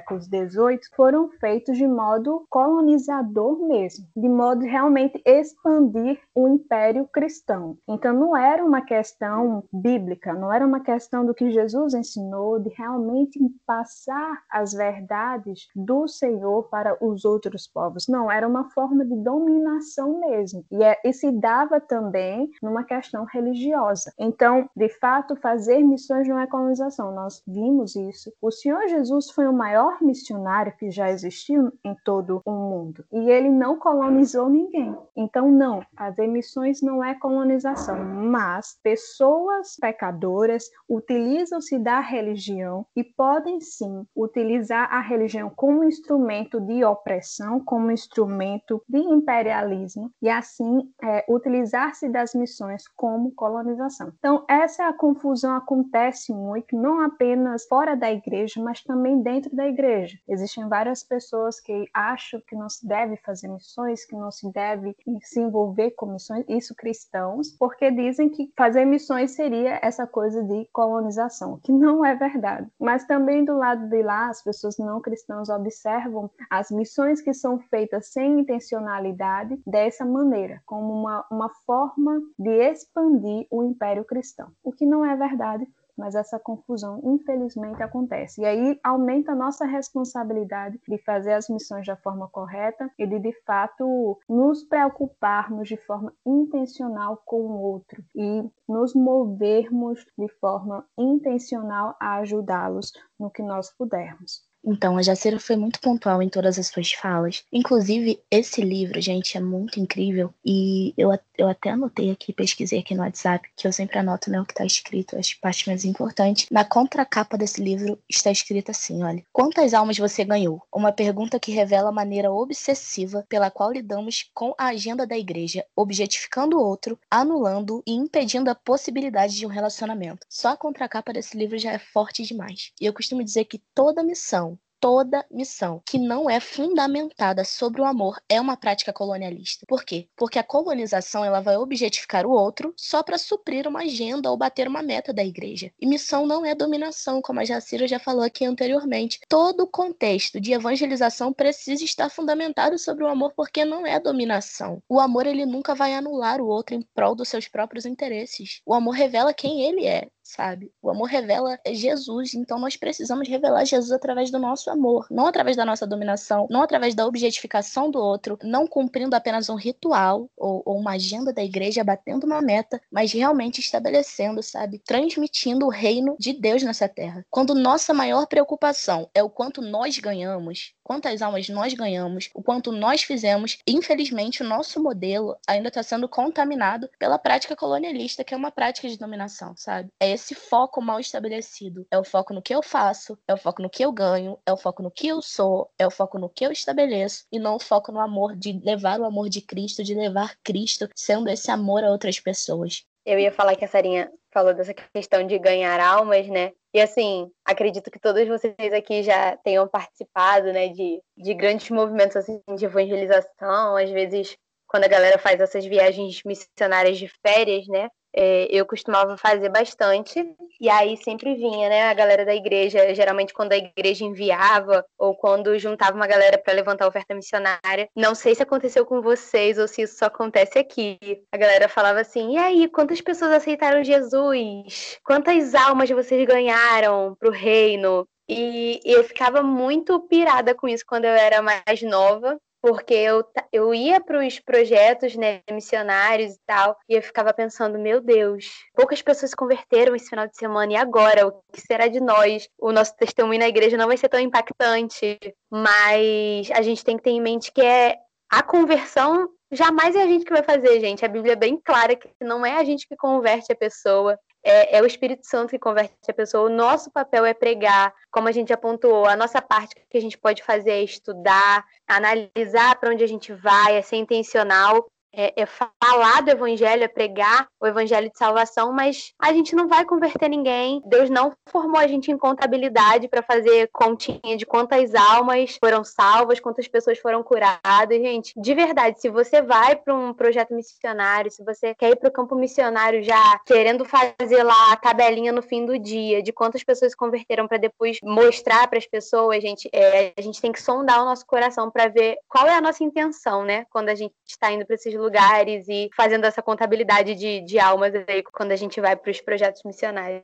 séculos XVIII foram feitos de modo colonizador mesmo, de modo realmente expandir o império cristão. Então não era uma questão bíblica, não era uma questão do que Jesus ensinou, de realmente passar as verdades do Senhor para os outros povos. Não, era uma forma de dominação mesmo. E, é, e se dava também numa questão religiosa. Então, de fato, fazer missões não é colonização. Nós vimos isso. O Senhor Jesus foi o maior missionário que já existiu em todo o mundo. E ele não colonizou ninguém. Então, não, fazer missões não é colonização, mas pessoas pecadoras utilizam-se da religião e podem sim utilizar a religião como instrumento de opressão, como instrumento de imperialismo e assim é, utilizar-se das missões como colonização. Então, essa confusão acontece muito, não apenas fora da igreja, mas também dentro da igreja. Existem várias pessoas que acham que não se deve fazer missões, que não se deve se envolver com missões, isso cristãos, porque dizem que fazer missões seria essa coisa de colonização, que não é verdade. Mas também do lado de lá, as pessoas não cristãs observam as missões que são feitas sem intencionalidade dessa maneira, como uma, uma forma de expandir o império cristão, o que não é verdade mas essa confusão infelizmente acontece. E aí aumenta a nossa responsabilidade de fazer as missões da forma correta e de de fato nos preocuparmos de forma intencional com o outro e nos movermos de forma intencional a ajudá-los no que nós pudermos. Então, a Jacira foi muito pontual em todas as suas falas. Inclusive, esse livro, gente, é muito incrível. E eu, eu até anotei aqui, pesquisei aqui no WhatsApp, que eu sempre anoto né, o que está escrito, as partes mais importantes. Na contracapa desse livro está escrito assim: olha, quantas almas você ganhou? Uma pergunta que revela a maneira obsessiva pela qual lidamos com a agenda da igreja, objetificando o outro, anulando e impedindo a possibilidade de um relacionamento. Só a contracapa desse livro já é forte demais. E eu costumo dizer que toda missão toda missão que não é fundamentada sobre o amor é uma prática colonialista. Por quê? Porque a colonização ela vai objetificar o outro só para suprir uma agenda ou bater uma meta da igreja. E missão não é dominação, como a Jacira já falou aqui anteriormente. Todo o contexto de evangelização precisa estar fundamentado sobre o amor, porque não é dominação. O amor ele nunca vai anular o outro em prol dos seus próprios interesses. O amor revela quem ele é sabe? O amor revela Jesus, então nós precisamos revelar Jesus através do nosso amor, não através da nossa dominação, não através da objetificação do outro, não cumprindo apenas um ritual ou, ou uma agenda da igreja, batendo uma meta, mas realmente estabelecendo, sabe? Transmitindo o reino de Deus nessa terra. Quando nossa maior preocupação é o quanto nós ganhamos, quantas almas nós ganhamos, o quanto nós fizemos, infelizmente o nosso modelo ainda está sendo contaminado pela prática colonialista, que é uma prática de dominação, sabe? É esse foco mal estabelecido. É o foco no que eu faço, é o foco no que eu ganho, é o foco no que eu sou, é o foco no que eu estabeleço e não o foco no amor de levar o amor de Cristo, de levar Cristo sendo esse amor a outras pessoas. Eu ia falar que a Sarinha falou dessa questão de ganhar almas, né? E assim, acredito que todos vocês aqui já tenham participado, né, de, de grandes movimentos assim, de evangelização, às vezes quando a galera faz essas viagens missionárias de férias, né? É, eu costumava fazer bastante, e aí sempre vinha, né, a galera da igreja, geralmente quando a igreja enviava, ou quando juntava uma galera para levantar oferta missionária. Não sei se aconteceu com vocês ou se isso só acontece aqui. A galera falava assim: e aí, quantas pessoas aceitaram Jesus? Quantas almas vocês ganharam pro reino? E eu ficava muito pirada com isso quando eu era mais nova, porque eu, eu ia para os projetos né, missionários e tal, e eu ficava pensando, meu Deus, poucas pessoas se converteram esse final de semana, e agora? O que será de nós? O nosso testemunho na igreja não vai ser tão impactante, mas a gente tem que ter em mente que é a conversão jamais é a gente que vai fazer, gente. A Bíblia é bem clara que não é a gente que converte a pessoa, é, é, o Espírito Santo que converte a pessoa. O nosso papel é pregar, como a gente apontou. A nossa parte que a gente pode fazer é estudar, analisar para onde a gente vai, é ser intencional. É, é falar do evangelho, é pregar o evangelho de salvação, mas a gente não vai converter ninguém. Deus não formou a gente em contabilidade para fazer continha de quantas almas foram salvas, quantas pessoas foram curadas. Gente, de verdade, se você vai para um projeto missionário, se você quer ir para o campo missionário já querendo fazer lá a tabelinha no fim do dia de quantas pessoas se converteram para depois mostrar para as pessoas, gente, é, a gente tem que sondar o nosso coração para ver qual é a nossa intenção, né? Quando a gente está indo para esses lugares e fazendo essa contabilidade de, de almas aí quando a gente vai para os projetos missionários.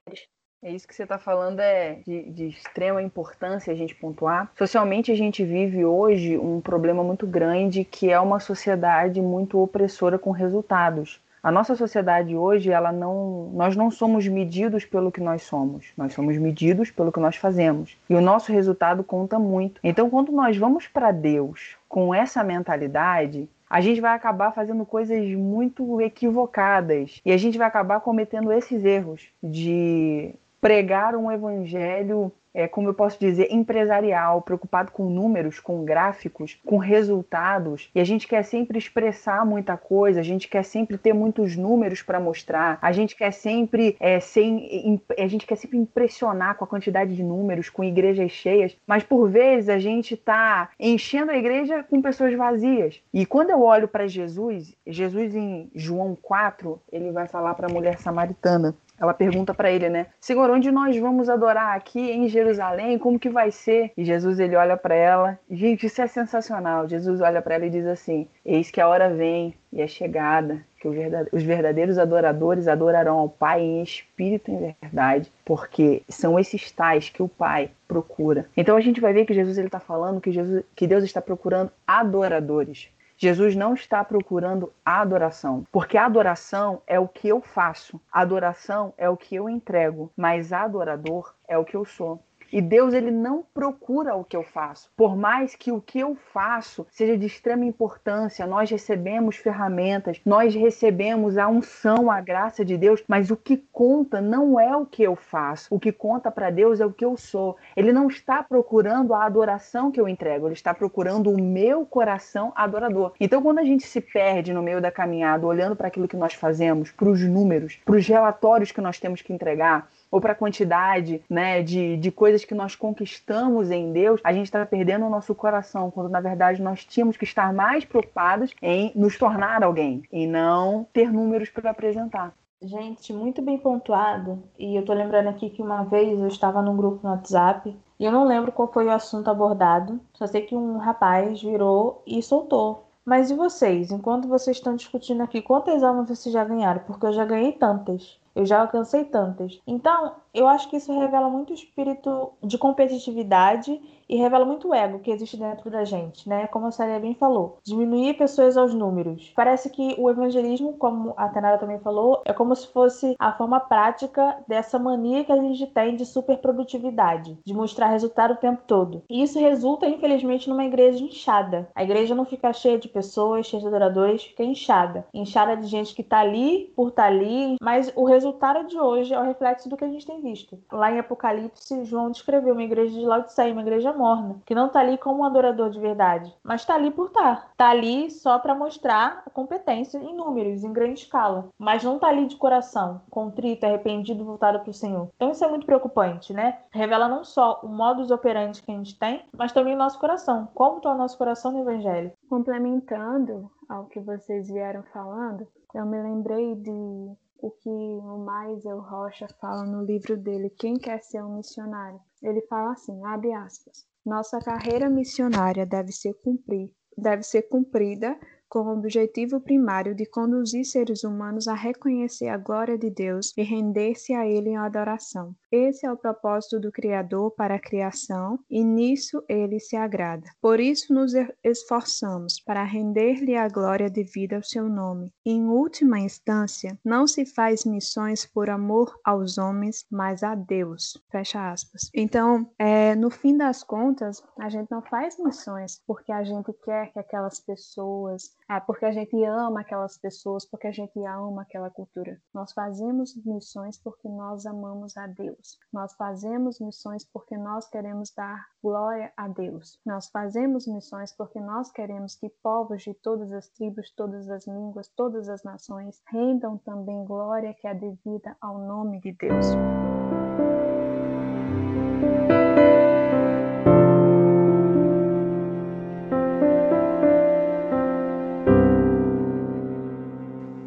É isso que você está falando é de, de, extrema importância a gente pontuar. Socialmente, a gente vive hoje um problema muito grande que é uma sociedade muito opressora com resultados. A nossa sociedade hoje, ela não, nós não somos medidos pelo que nós somos, nós somos medidos pelo que nós fazemos. E o nosso resultado conta muito. Então, quando nós vamos para Deus com essa mentalidade, a gente vai acabar fazendo coisas muito equivocadas e a gente vai acabar cometendo esses erros de pregar um evangelho é, como eu posso dizer, empresarial, preocupado com números, com gráficos, com resultados. E a gente quer sempre expressar muita coisa, a gente quer sempre ter muitos números para mostrar, a gente quer sempre é, sem, a gente quer sempre impressionar com a quantidade de números, com igrejas cheias, mas por vezes a gente está enchendo a igreja com pessoas vazias. E quando eu olho para Jesus, Jesus em João 4, ele vai falar para a mulher samaritana ela pergunta para ele, né? Senhor, onde nós vamos adorar aqui em Jerusalém? Como que vai ser? E Jesus ele olha para ela. Gente, isso é sensacional. Jesus olha para ela e diz assim: Eis que a hora vem e é chegada que os verdadeiros adoradores adorarão ao Pai em espírito e em verdade, porque são esses tais que o Pai procura. Então a gente vai ver que Jesus ele está falando que Jesus, que Deus está procurando adoradores. Jesus não está procurando adoração, porque adoração é o que eu faço, adoração é o que eu entrego, mas adorador é o que eu sou. E Deus ele não procura o que eu faço. Por mais que o que eu faço seja de extrema importância, nós recebemos ferramentas, nós recebemos a unção, a graça de Deus, mas o que conta não é o que eu faço. O que conta para Deus é o que eu sou. Ele não está procurando a adoração que eu entrego, ele está procurando o meu coração adorador. Então, quando a gente se perde no meio da caminhada, olhando para aquilo que nós fazemos, para os números, para os relatórios que nós temos que entregar, ou para a quantidade né, de, de coisas que nós conquistamos em Deus, a gente está perdendo o nosso coração, quando na verdade nós tínhamos que estar mais preocupados em nos tornar alguém e não ter números para apresentar. Gente, muito bem pontuado. E eu tô lembrando aqui que uma vez eu estava num grupo no WhatsApp e eu não lembro qual foi o assunto abordado. Só sei que um rapaz virou e soltou. Mas e vocês? Enquanto vocês estão discutindo aqui, quantas almas vocês já ganharam? Porque eu já ganhei tantas. Eu já alcancei tantas. Então, eu acho que isso revela muito o espírito de competitividade e revela muito o ego que existe dentro da gente, né? Como a Célia bem falou, diminuir pessoas aos números. Parece que o evangelismo, como a Tenara também falou, é como se fosse a forma prática dessa mania que a gente tem de superprodutividade, de mostrar resultado o tempo todo. E isso resulta, infelizmente, numa igreja inchada. A igreja não fica cheia de pessoas, cheia de adoradores, fica inchada. Inchada de gente que tá ali por tá ali, mas o resultado de hoje é o reflexo do que a gente tem visto. Lá em Apocalipse, João descreveu uma igreja de Laodiceia, uma igreja morna, que não tá ali como um adorador de verdade, mas tá ali por estar. Tá. tá ali só para mostrar a competência em números, em grande escala, mas não tá ali de coração, contrito, arrependido, voltado para o Senhor. Então isso é muito preocupante, né? Revela não só o modus operandi que a gente tem, mas também o nosso coração. Como está o nosso coração no Evangelho? Complementando ao que vocês vieram falando, eu me lembrei de o que o Maisel Rocha fala no livro dele, Quem Quer Ser um Missionário. Ele fala assim, abre aspas, nossa carreira missionária deve ser, cumprir, deve ser cumprida com o objetivo primário de conduzir seres humanos a reconhecer a glória de Deus e render-se a Ele em adoração. Esse é o propósito do Criador para a criação e nisso ele se agrada. Por isso nos esforçamos para render-lhe a glória devida ao seu nome. Em última instância, não se faz missões por amor aos homens, mas a Deus. Fecha aspas. Então, é, no fim das contas, a gente não faz missões porque a gente quer que aquelas pessoas ah, porque a gente ama aquelas pessoas, porque a gente ama aquela cultura. Nós fazemos missões porque nós amamos a Deus. Nós fazemos missões porque nós queremos dar glória a Deus. Nós fazemos missões porque nós queremos que povos de todas as tribos, todas as línguas, todas as nações rendam também glória que é devida ao nome de Deus.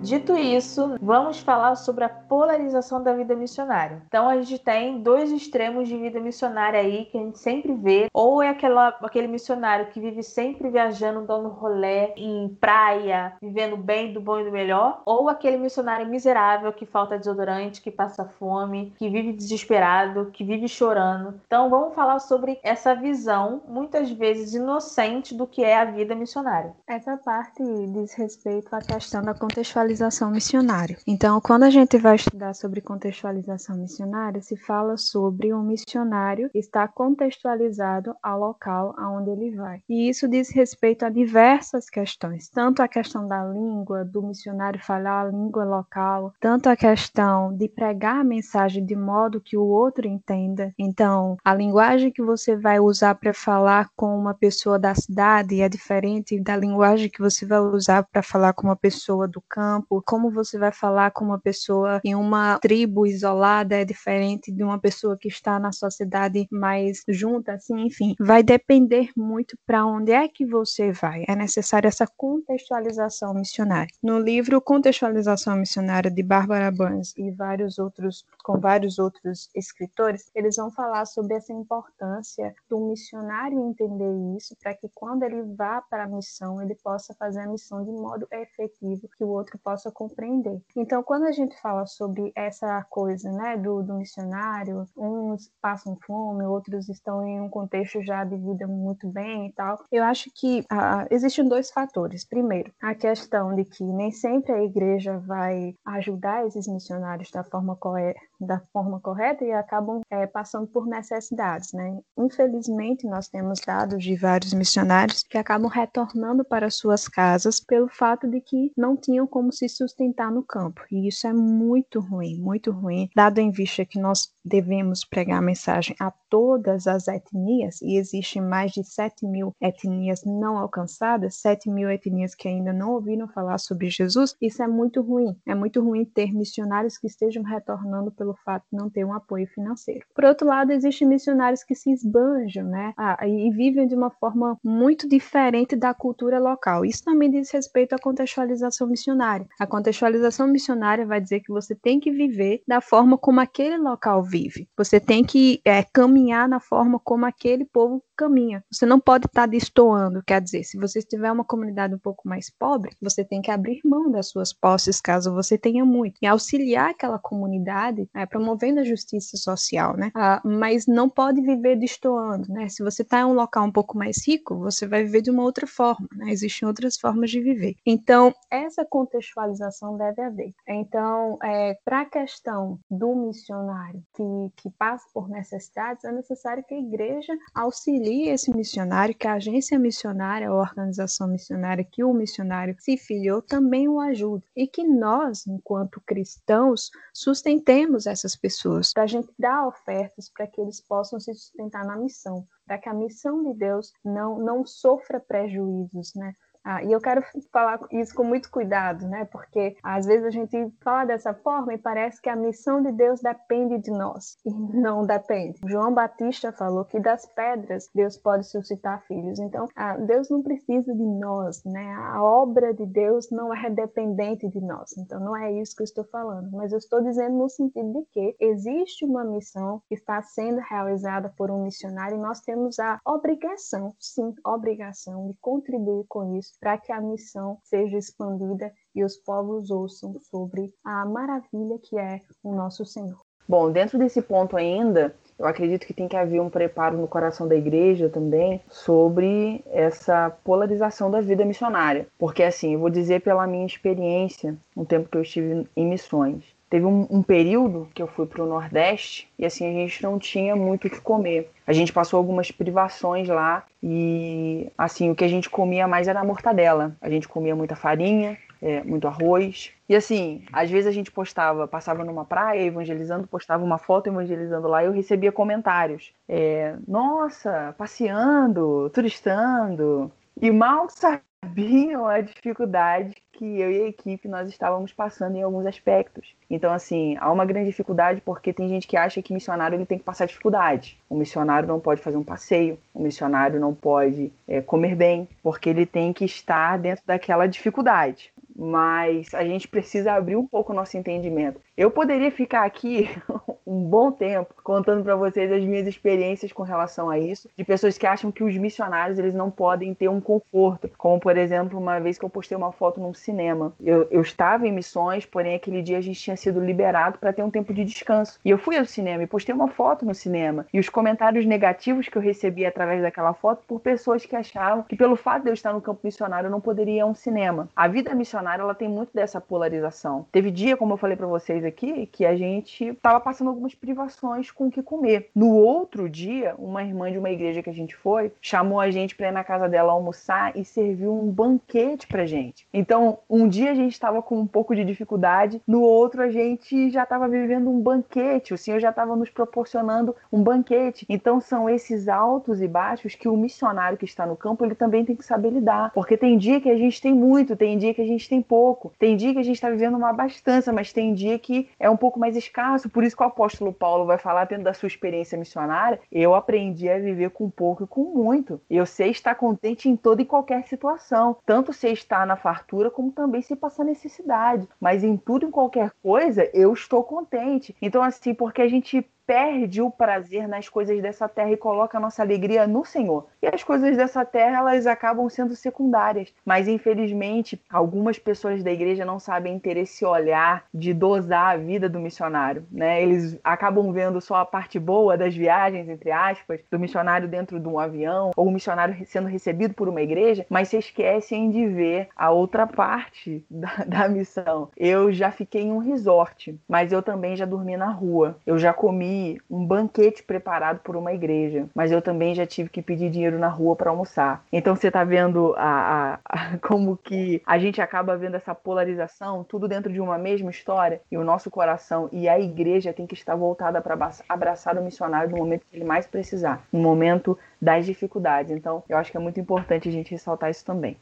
Dito isso, vamos falar sobre a polarização da vida missionária. Então a gente tem dois extremos de vida missionária aí que a gente sempre vê, ou é aquela, aquele missionário que vive sempre viajando, dando rolé em praia, vivendo bem do bom e do melhor, ou aquele missionário miserável que falta desodorante, que passa fome, que vive desesperado, que vive chorando. Então vamos falar sobre essa visão, muitas vezes inocente, do que é a vida missionária. Essa parte diz respeito à questão da contextualização contextualização missionária. Então, quando a gente vai estudar sobre contextualização missionária, se fala sobre um missionário estar contextualizado ao local aonde ele vai. E isso diz respeito a diversas questões, tanto a questão da língua, do missionário falar a língua local, tanto a questão de pregar a mensagem de modo que o outro entenda. Então, a linguagem que você vai usar para falar com uma pessoa da cidade é diferente da linguagem que você vai usar para falar com uma pessoa do campo campo, como você vai falar com uma pessoa em uma tribo isolada é diferente de uma pessoa que está na sociedade mais junta, assim, enfim, vai depender muito para onde é que você vai. É necessária essa contextualização missionária. No livro Contextualização Missionária de Bárbara Burns e vários outros com vários outros escritores, eles vão falar sobre essa importância do missionário entender isso para que quando ele vá para a missão, ele possa fazer a missão de modo efetivo, que o outro possa compreender. Então, quando a gente fala sobre essa coisa, né, do, do missionário, uns passam fome, outros estão em um contexto já de vida muito bem e tal, eu acho que ah, existem dois fatores. Primeiro, a questão de que nem sempre a igreja vai ajudar esses missionários da forma correta, da forma correta e acabam é, passando por necessidades, né? Infelizmente, nós temos dados de vários missionários que acabam retornando para suas casas pelo fato de que não tinham como se sustentar no campo. E isso é muito ruim, muito ruim, dado em vista que nós devemos pregar a mensagem a todas as etnias, e existem mais de 7 mil etnias não alcançadas, 7 mil etnias que ainda não ouviram falar sobre Jesus, isso é muito ruim. É muito ruim ter missionários que estejam retornando pelo fato de não ter um apoio financeiro. Por outro lado, existem missionários que se esbanjam, né, ah, e vivem de uma forma muito diferente da cultura local. Isso também diz respeito à contextualização missionária. A contextualização missionária vai dizer que você tem que viver da forma como aquele local vive. Você tem que é, caminhar na forma como aquele povo caminha. Você não pode estar destoando, quer dizer, se você tiver uma comunidade um pouco mais pobre, você tem que abrir mão das suas posses, caso você tenha muito, e auxiliar aquela comunidade, né, promovendo a justiça social, né? Ah, mas não pode viver destoando, né? Se você está em um local um pouco mais rico, você vai viver de uma outra forma, né? Existem outras formas de viver. Então, essa contextualização deve haver. Então, é, para a questão do missionário que, que passa por necessidades, é necessário que a igreja auxilie esse missionário, que a agência missionária, a organização missionária que o missionário se filiou, também o ajude. E que nós, enquanto cristãos, sustentemos essas pessoas, para a gente dar ofertas para que eles possam se sustentar na missão, para que a missão de Deus não, não sofra prejuízos, né? Ah, e eu quero falar isso com muito cuidado, né? Porque às vezes a gente fala dessa forma e parece que a missão de Deus depende de nós. E não depende. João Batista falou que das pedras Deus pode suscitar filhos. Então, ah, Deus não precisa de nós, né? A obra de Deus não é dependente de nós. Então, não é isso que eu estou falando. Mas eu estou dizendo no sentido de que existe uma missão que está sendo realizada por um missionário e nós temos a obrigação, sim, obrigação de contribuir com isso para que a missão seja expandida e os povos ouçam sobre a maravilha que é o nosso Senhor. Bom, dentro desse ponto ainda, eu acredito que tem que haver um preparo no coração da igreja também sobre essa polarização da vida missionária. Porque, assim, eu vou dizer pela minha experiência, no tempo que eu estive em missões, teve um, um período que eu fui para o Nordeste e assim a gente não tinha muito o que comer. A gente passou algumas privações lá e assim o que a gente comia mais era a mortadela. A gente comia muita farinha, é, muito arroz. E assim, às vezes a gente postava, passava numa praia evangelizando, postava uma foto evangelizando lá e eu recebia comentários. É, Nossa, passeando, turistando. E mal sabiam (laughs) a dificuldade que eu e a equipe nós estávamos passando em alguns aspectos. Então, assim, há uma grande dificuldade porque tem gente que acha que missionário ele tem que passar dificuldade. O missionário não pode fazer um passeio, o missionário não pode é, comer bem, porque ele tem que estar dentro daquela dificuldade mas a gente precisa abrir um pouco o nosso entendimento. Eu poderia ficar aqui (laughs) um bom tempo contando para vocês as minhas experiências com relação a isso, de pessoas que acham que os missionários eles não podem ter um conforto, como por exemplo uma vez que eu postei uma foto num cinema. Eu, eu estava em missões, porém aquele dia a gente tinha sido liberado para ter um tempo de descanso. E eu fui ao cinema e postei uma foto no cinema. E os comentários negativos que eu recebi através daquela foto por pessoas que achavam que pelo fato de eu estar no campo missionário eu não poderia ir a um cinema. A vida missionária ela tem muito dessa polarização. Teve dia, como eu falei para vocês aqui, que a gente estava passando algumas privações com o que comer. No outro dia, uma irmã de uma igreja que a gente foi chamou a gente para ir na casa dela almoçar e serviu um banquete pra gente. Então, um dia a gente estava com um pouco de dificuldade, no outro a gente já estava vivendo um banquete, o Senhor já estava nos proporcionando um banquete. Então, são esses altos e baixos que o missionário que está no campo ele também tem que saber lidar, porque tem dia que a gente tem muito, tem dia que a gente tem pouco, tem dia que a gente está vivendo uma abastança, mas tem dia que é um pouco mais escasso. Por isso que o apóstolo Paulo vai falar dentro da sua experiência missionária, eu aprendi a viver com pouco e com muito. Eu sei estar contente em toda e qualquer situação, tanto sei estar na fartura como também sei passar necessidade. Mas em tudo e qualquer coisa, eu estou contente. Então assim, porque a gente perde o prazer nas coisas dessa terra e coloca a nossa alegria no Senhor. E as coisas dessa terra, elas acabam sendo secundárias. Mas, infelizmente, algumas pessoas da igreja não sabem ter esse olhar de dosar a vida do missionário. Né? Eles acabam vendo só a parte boa das viagens, entre aspas, do missionário dentro de um avião, ou o missionário sendo recebido por uma igreja, mas se esquecem de ver a outra parte (laughs) da, da missão. Eu já fiquei em um resort, mas eu também já dormi na rua. Eu já comi um banquete preparado por uma igreja, mas eu também já tive que pedir dinheiro na rua para almoçar. Então você está vendo a, a, a, (laughs) como que a gente acaba vendo essa polarização, tudo dentro de uma mesma história, e o nosso coração e a igreja tem que estar voltada para abraçar o missionário no momento que ele mais precisar, no momento das dificuldades. Então eu acho que é muito importante a gente ressaltar isso também.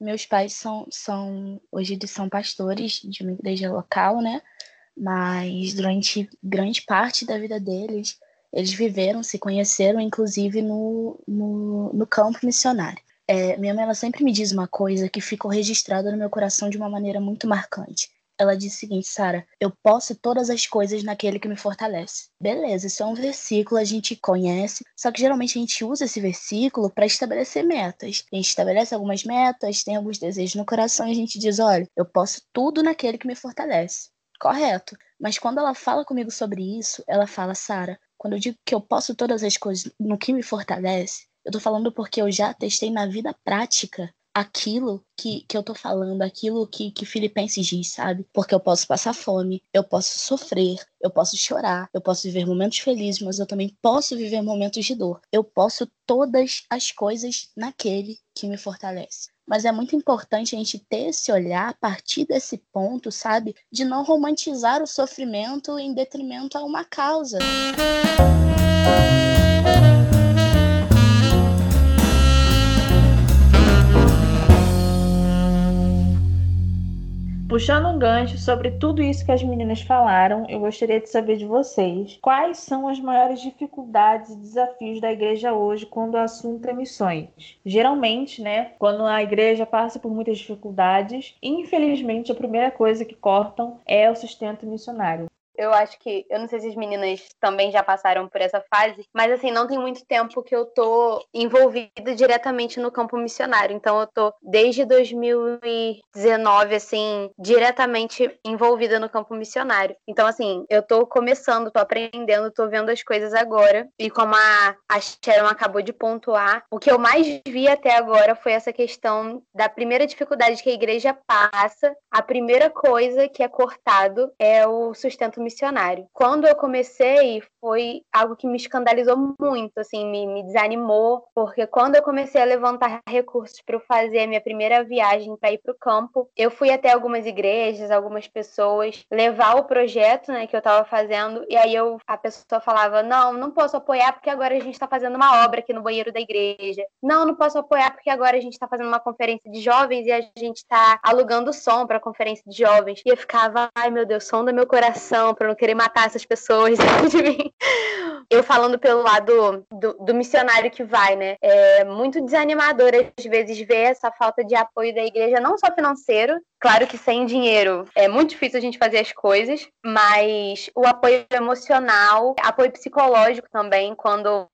Meus pais são, são hoje eles são pastores de uma igreja local, né? Mas durante grande parte da vida deles, eles viveram, se conheceram, inclusive no, no, no campo missionário. É, minha mãe ela sempre me diz uma coisa que ficou registrada no meu coração de uma maneira muito marcante. Ela diz o seguinte, Sara, eu posso todas as coisas naquele que me fortalece. Beleza, isso é um versículo, a gente conhece, só que geralmente a gente usa esse versículo para estabelecer metas. A gente estabelece algumas metas, tem alguns desejos no coração e a gente diz, olha, eu posso tudo naquele que me fortalece correto. Mas quando ela fala comigo sobre isso, ela fala, Sara, quando eu digo que eu posso todas as coisas no que me fortalece, eu tô falando porque eu já testei na vida prática aquilo que, que eu tô falando, aquilo que, que Filipenses diz, sabe? Porque eu posso passar fome, eu posso sofrer, eu posso chorar, eu posso viver momentos felizes, mas eu também posso viver momentos de dor. Eu posso todas as coisas naquele que me fortalece. Mas é muito importante a gente ter esse olhar a partir desse ponto, sabe? De não romantizar o sofrimento em detrimento a uma causa. Puxando um gancho sobre tudo isso que as meninas falaram, eu gostaria de saber de vocês quais são as maiores dificuldades e desafios da igreja hoje quando o assunto é missões. Geralmente, né, quando a igreja passa por muitas dificuldades, infelizmente a primeira coisa que cortam é o sustento missionário. Eu acho que, eu não sei se as meninas também já passaram por essa fase, mas assim, não tem muito tempo que eu tô envolvida diretamente no campo missionário. Então eu tô desde 2019 assim, diretamente envolvida no campo missionário. Então assim, eu tô começando, tô aprendendo, tô vendo as coisas agora. E como a, a Sharon acabou de pontuar, o que eu mais vi até agora foi essa questão da primeira dificuldade que a igreja passa. A primeira coisa que é cortado é o sustento missionário. Quando eu comecei, foi algo que me escandalizou muito, assim, me, me desanimou, porque quando eu comecei a levantar recursos para fazer a minha primeira viagem para ir para o campo, eu fui até algumas igrejas, algumas pessoas, levar o projeto, né, que eu estava fazendo, e aí eu, a pessoa falava: Não, não posso apoiar porque agora a gente está fazendo uma obra aqui no banheiro da igreja. Não, não posso apoiar porque agora a gente está fazendo uma conferência de jovens e a gente está alugando som para conferência de jovens. E eu ficava: Ai meu Deus, som do meu coração, para não querer matar essas pessoas (laughs) de mim. Eu falando pelo lado do, do, missionário que vai, né? É muito desanimador às vezes ver essa falta de apoio da igreja, não só financeiro, claro que sem dinheiro é muito difícil a gente fazer as coisas, mas o apoio emocional, apoio psicológico também, quando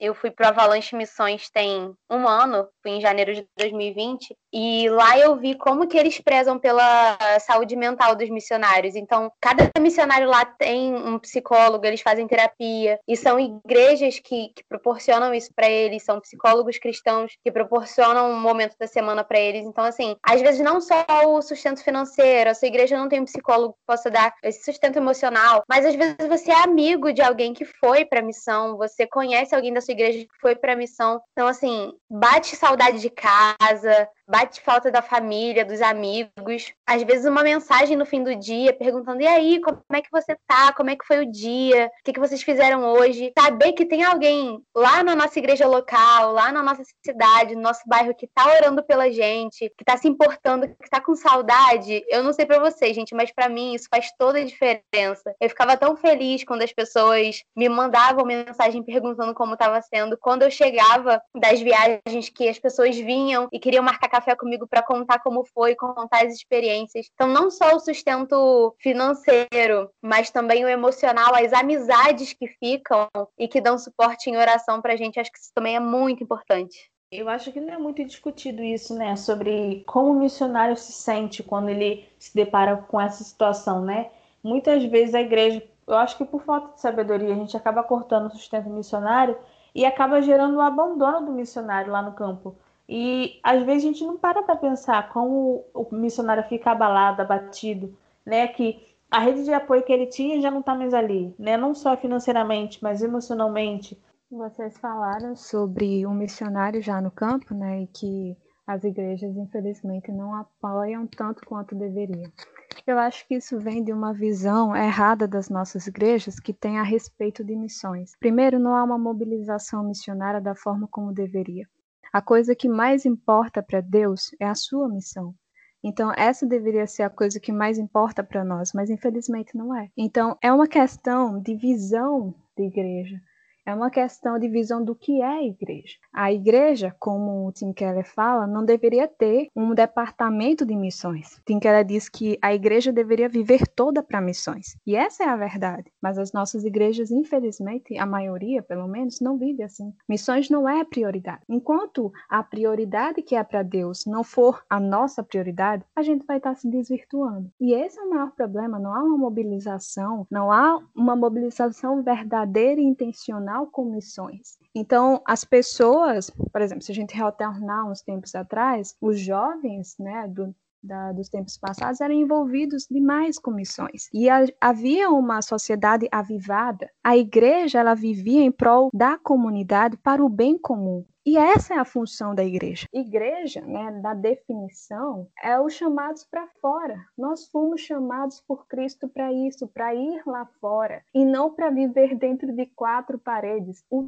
eu fui para Avalanche Missões tem um ano, fui em janeiro de 2020, e lá eu vi como que eles prezam pela saúde mental dos missionários. Então, cada missionário lá tem um psicólogo, eles fazem terapia, e são igrejas que, que proporcionam isso para eles, são psicólogos cristãos que proporcionam um momento da semana para eles. Então, assim, às vezes não só o sustento financeiro, a sua igreja não tem um psicólogo que possa dar esse sustento emocional, mas às vezes você é amigo de alguém que foi para missão, você conhece alguém da sua igreja que foi para missão. Então, assim, bate saudade de casa, bate falta da família, dos amigos. Às vezes uma mensagem no fim do dia perguntando: "E aí, como é que você tá? Como é que foi o dia? O que, que vocês fizeram hoje?". Saber que tem alguém lá na nossa igreja local, lá na nossa cidade, no nosso bairro que tá orando pela gente, que tá se importando, que tá com saudade. Eu não sei para vocês, gente, mas para mim isso faz toda a diferença. Eu ficava tão feliz quando as pessoas me mandavam mensagem perguntando como estava sendo, quando eu chegava das viagens que as pessoas vinham e queriam marcar café comigo para contar como foi, contar as experiências. Então, não só o sustento financeiro, mas também o emocional, as amizades que ficam e que dão suporte em oração para a gente. Acho que isso também é muito importante. Eu acho que não é muito discutido isso, né? Sobre como o missionário se sente quando ele se depara com essa situação, né? Muitas vezes a igreja, eu acho que por falta de sabedoria, a gente acaba cortando o sustento missionário e acaba gerando o abandono do missionário lá no campo. E às vezes a gente não para para pensar como o missionário fica abalado, abatido, né? Que a rede de apoio que ele tinha já não está mais ali, né? Não só financeiramente, mas emocionalmente. Vocês falaram sobre um missionário já no campo, né? E que as igrejas, infelizmente, não apoiam tanto quanto deveriam. Eu acho que isso vem de uma visão errada das nossas igrejas que tem a respeito de missões. Primeiro, não há uma mobilização missionária da forma como deveria. A coisa que mais importa para Deus é a sua missão. Então, essa deveria ser a coisa que mais importa para nós, mas infelizmente não é. Então, é uma questão de visão de igreja. É uma questão de visão do que é a igreja. A igreja, como o Tim Keller fala, não deveria ter um departamento de missões. Tim Keller diz que a igreja deveria viver toda para missões. E essa é a verdade. Mas as nossas igrejas, infelizmente, a maioria, pelo menos, não vive assim. Missões não é prioridade. Enquanto a prioridade que é para Deus não for a nossa prioridade, a gente vai estar se desvirtuando. E esse é o maior problema. Não há uma mobilização, não há uma mobilização verdadeira e intencional com missões. Então, as pessoas, por exemplo, se a gente retornar uns tempos atrás, os jovens, né, do, da, dos tempos passados eram envolvidos demais com missões. E a, havia uma sociedade avivada. A igreja ela vivia em prol da comunidade para o bem comum. E essa é a função da igreja. Igreja, né, da definição, é os chamados para fora. Nós fomos chamados por Cristo para isso, para ir lá fora, e não para viver dentro de quatro paredes. O,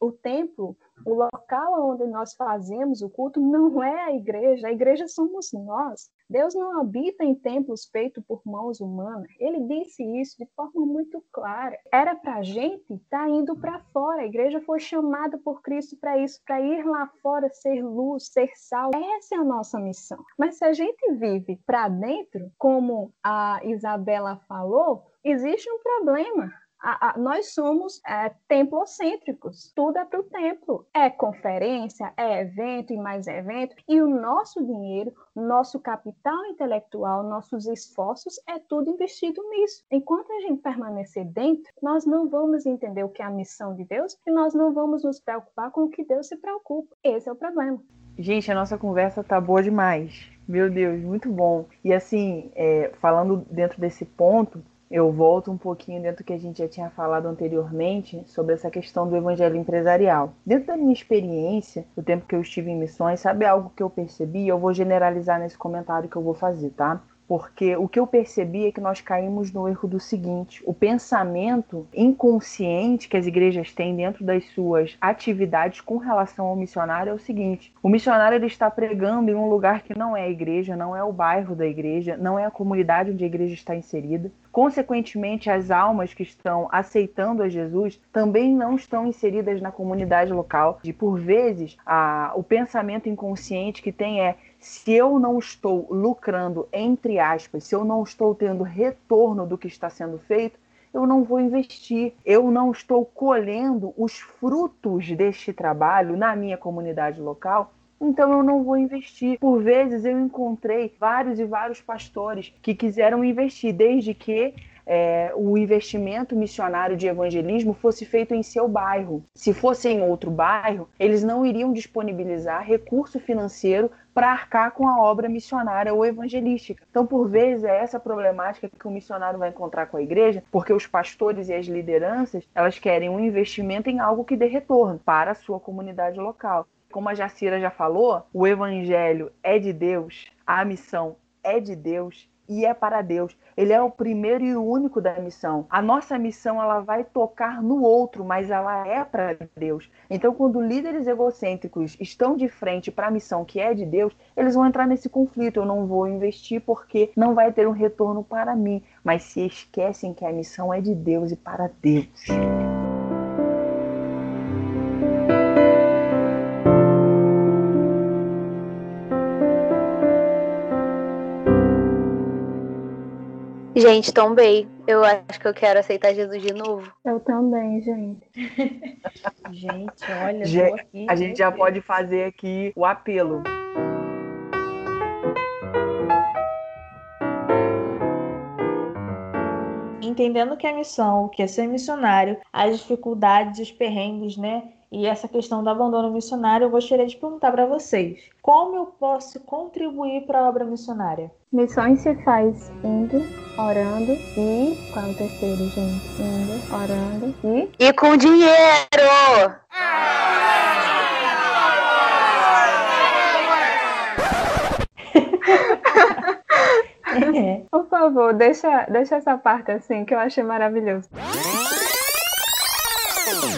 o templo o local onde nós fazemos o culto não é a igreja, a igreja somos nós. Deus não habita em templos feitos por mãos humanas. Ele disse isso de forma muito clara. Era para a gente estar tá indo para fora. A igreja foi chamada por Cristo para isso, para ir lá fora ser luz, ser sal. Essa é a nossa missão. Mas se a gente vive para dentro, como a Isabela falou, existe um problema a, a, nós somos é, templocêntricos, tudo é para o templo. É conferência, é evento e mais evento, e o nosso dinheiro, nosso capital intelectual, nossos esforços, é tudo investido nisso. Enquanto a gente permanecer dentro, nós não vamos entender o que é a missão de Deus e nós não vamos nos preocupar com o que Deus se preocupa. Esse é o problema. Gente, a nossa conversa tá boa demais. Meu Deus, muito bom. E assim, é, falando dentro desse ponto, eu volto um pouquinho dentro do que a gente já tinha falado anteriormente sobre essa questão do evangelho empresarial. Dentro da minha experiência, o tempo que eu estive em missões, sabe algo que eu percebi? Eu vou generalizar nesse comentário que eu vou fazer, tá? Porque o que eu percebi é que nós caímos no erro do seguinte: o pensamento inconsciente que as igrejas têm dentro das suas atividades com relação ao missionário é o seguinte: o missionário ele está pregando em um lugar que não é a igreja, não é o bairro da igreja, não é a comunidade onde a igreja está inserida. Consequentemente, as almas que estão aceitando a Jesus também não estão inseridas na comunidade local. E por vezes, a, o pensamento inconsciente que tem é se eu não estou lucrando, entre aspas, se eu não estou tendo retorno do que está sendo feito, eu não vou investir. Eu não estou colhendo os frutos deste trabalho na minha comunidade local. Então eu não vou investir. Por vezes eu encontrei vários e vários pastores que quiseram investir, desde que é, o investimento missionário de evangelismo fosse feito em seu bairro. Se fosse em outro bairro, eles não iriam disponibilizar recurso financeiro para arcar com a obra missionária ou evangelística. Então, por vezes, é essa problemática que o missionário vai encontrar com a igreja, porque os pastores e as lideranças, elas querem um investimento em algo que dê retorno para a sua comunidade local. Como a Jacira já falou, o evangelho é de Deus, a missão é de Deus e é para Deus. Ele é o primeiro e o único da missão. A nossa missão ela vai tocar no outro, mas ela é para Deus. Então, quando líderes egocêntricos estão de frente para a missão que é de Deus, eles vão entrar nesse conflito. Eu não vou investir porque não vai ter um retorno para mim. Mas se esquecem que a missão é de Deus e para Deus. Gente, tombei. Eu acho que eu quero aceitar Jesus de novo. Eu também, gente. (laughs) gente, olha, aqui, a gente já pode fazer aqui o apelo. Entendendo que a missão, que é ser missionário, as dificuldades, os perrengues, né? e essa questão do abandono missionário, eu gostaria de perguntar para vocês: como eu posso contribuir para a obra missionária? Missões se faz indo, orando e. Qual é o terceiro, gente? Indo, orando e. E com dinheiro! Por favor, deixa, deixa essa parte assim que eu achei maravilhoso.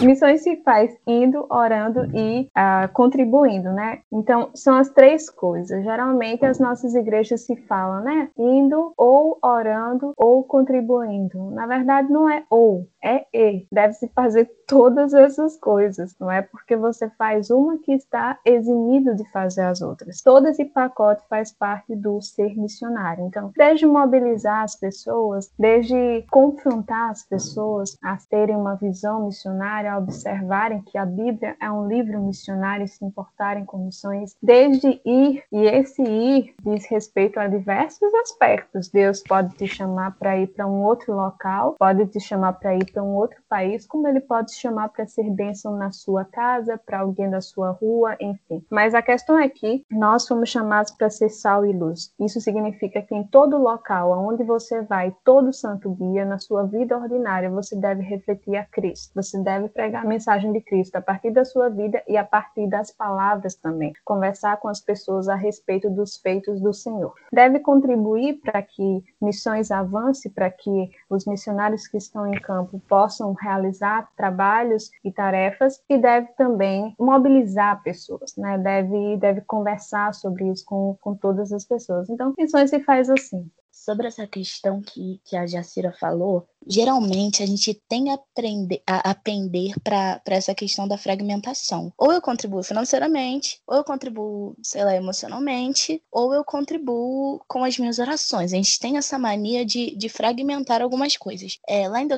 Missões se faz indo, orando e uh, contribuindo, né? Então, são as três coisas. Geralmente, as nossas igrejas se falam, né? Indo, ou orando, ou contribuindo. Na verdade, não é ou, é e. Deve-se fazer (laughs) todas essas coisas. Não é porque você faz uma que está eximido de fazer as outras. Todo esse pacote faz parte do ser missionário. Então, desde mobilizar as pessoas, desde confrontar as pessoas a terem uma visão missionária, a observarem que a Bíblia é um livro missionário e se importarem com missões, desde ir, e esse ir diz respeito a diversos aspectos. Deus pode te chamar para ir para um outro local, pode te chamar para ir para um outro país, como ele pode te chamar para ser bênção na sua casa, para alguém da sua rua, enfim. Mas a questão é que nós fomos chamados para ser sal e luz. Isso significa que em todo local aonde você vai, todo santo dia, na sua vida ordinária, você deve refletir a Cristo. Você deve pregar a mensagem de Cristo a partir da sua vida e a partir das palavras também. Conversar com as pessoas a respeito dos feitos do Senhor. Deve contribuir para que missões avance, para que os missionários que estão em campo possam realizar trabalhos e tarefas e deve também mobilizar pessoas, né? Deve, deve conversar sobre isso com, com todas as pessoas. Então, missões se faz assim sobre essa questão que, que a Jacira falou, geralmente a gente tem a aprender, a aprender para essa questão da fragmentação. Ou eu contribuo financeiramente, ou eu contribuo, sei lá, emocionalmente, ou eu contribuo com as minhas orações. A gente tem essa mania de, de fragmentar algumas coisas. É, lá em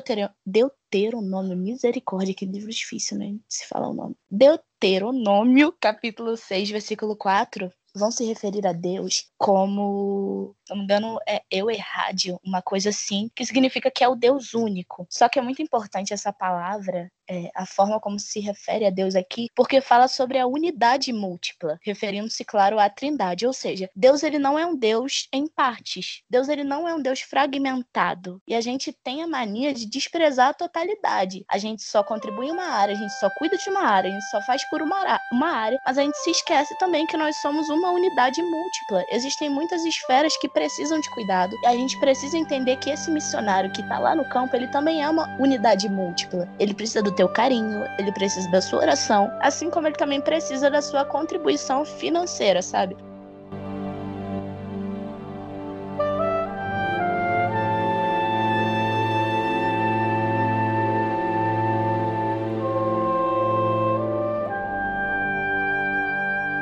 Deuteronômio, misericórdia, que livro difícil, né? Se falar o nome. Deuteronômio, capítulo 6, versículo 4, vão se referir a Deus como, se não me engano, é eu errádio, uma coisa assim, que significa que é o Deus único. Só que é muito importante essa palavra é, a forma como se refere a Deus aqui, porque fala sobre a unidade múltipla, referindo-se, claro, à trindade. Ou seja, Deus ele não é um Deus em partes. Deus ele não é um Deus fragmentado. E a gente tem a mania de desprezar a totalidade. A gente só contribui em uma área, a gente só cuida de uma área, a gente só faz por uma, uma área, mas a gente se esquece também que nós somos uma unidade múltipla. Existem muitas esferas que precisam de cuidado e a gente precisa entender que esse missionário que está lá no campo, ele também é uma unidade múltipla. Ele precisa do teu carinho, ele precisa da sua oração, assim como ele também precisa da sua contribuição financeira, sabe?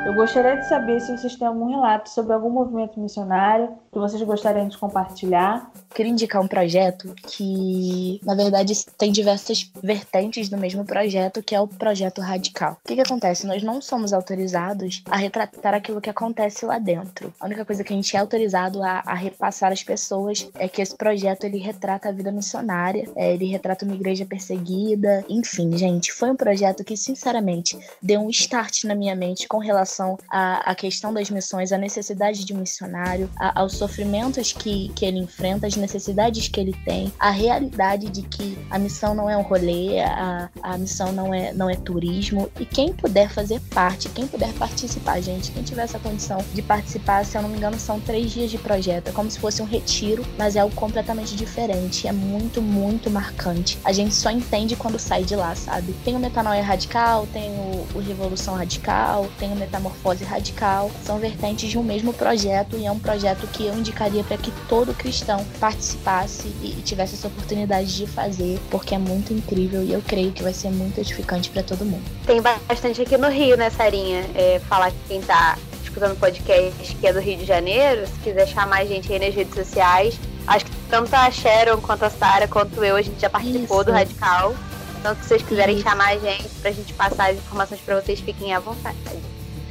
Eu gostaria de saber se vocês têm algum relato sobre algum movimento missionário que vocês gostariam de compartilhar. Queria indicar um projeto que, na verdade, tem diversas vertentes do mesmo projeto, que é o projeto Radical. O que, que acontece? Nós não somos autorizados a retratar aquilo que acontece lá dentro. A única coisa que a gente é autorizado a, a repassar às pessoas é que esse projeto ele retrata a vida missionária, é, ele retrata uma igreja perseguida, enfim, gente, foi um projeto que, sinceramente, deu um start na minha mente com relação à, questão das missões, à necessidade de um missionário, a, aos sofrimentos que, que ele enfrenta, as necessidades que ele tem, a realidade de que a missão não é um rolê, a, a missão não é, não é turismo. E quem puder fazer parte, quem puder participar, gente, quem tiver essa condição de participar, se eu não me engano, são três dias de projeto. É como se fosse um retiro, mas é algo completamente diferente. É muito, muito marcante. A gente só entende quando sai de lá, sabe? Tem o Metanoia Radical, tem o, o Revolução Radical, tem o Metamorfose radical são vertentes de um mesmo projeto e é um projeto que eu indicaria para que todo cristão participasse e tivesse essa oportunidade de fazer, porque é muito incrível e eu creio que vai ser muito edificante para todo mundo. Tem bastante aqui no Rio, né, Sarinha? É, falar que quem tá escutando o podcast que é do Rio de Janeiro, se quiser chamar a gente aí nas redes sociais, acho que tanto a Sharon quanto a Sara quanto eu, a gente já participou Isso. do Radical. Então, se vocês quiserem Isso. chamar a gente pra gente passar as informações para vocês, fiquem à vontade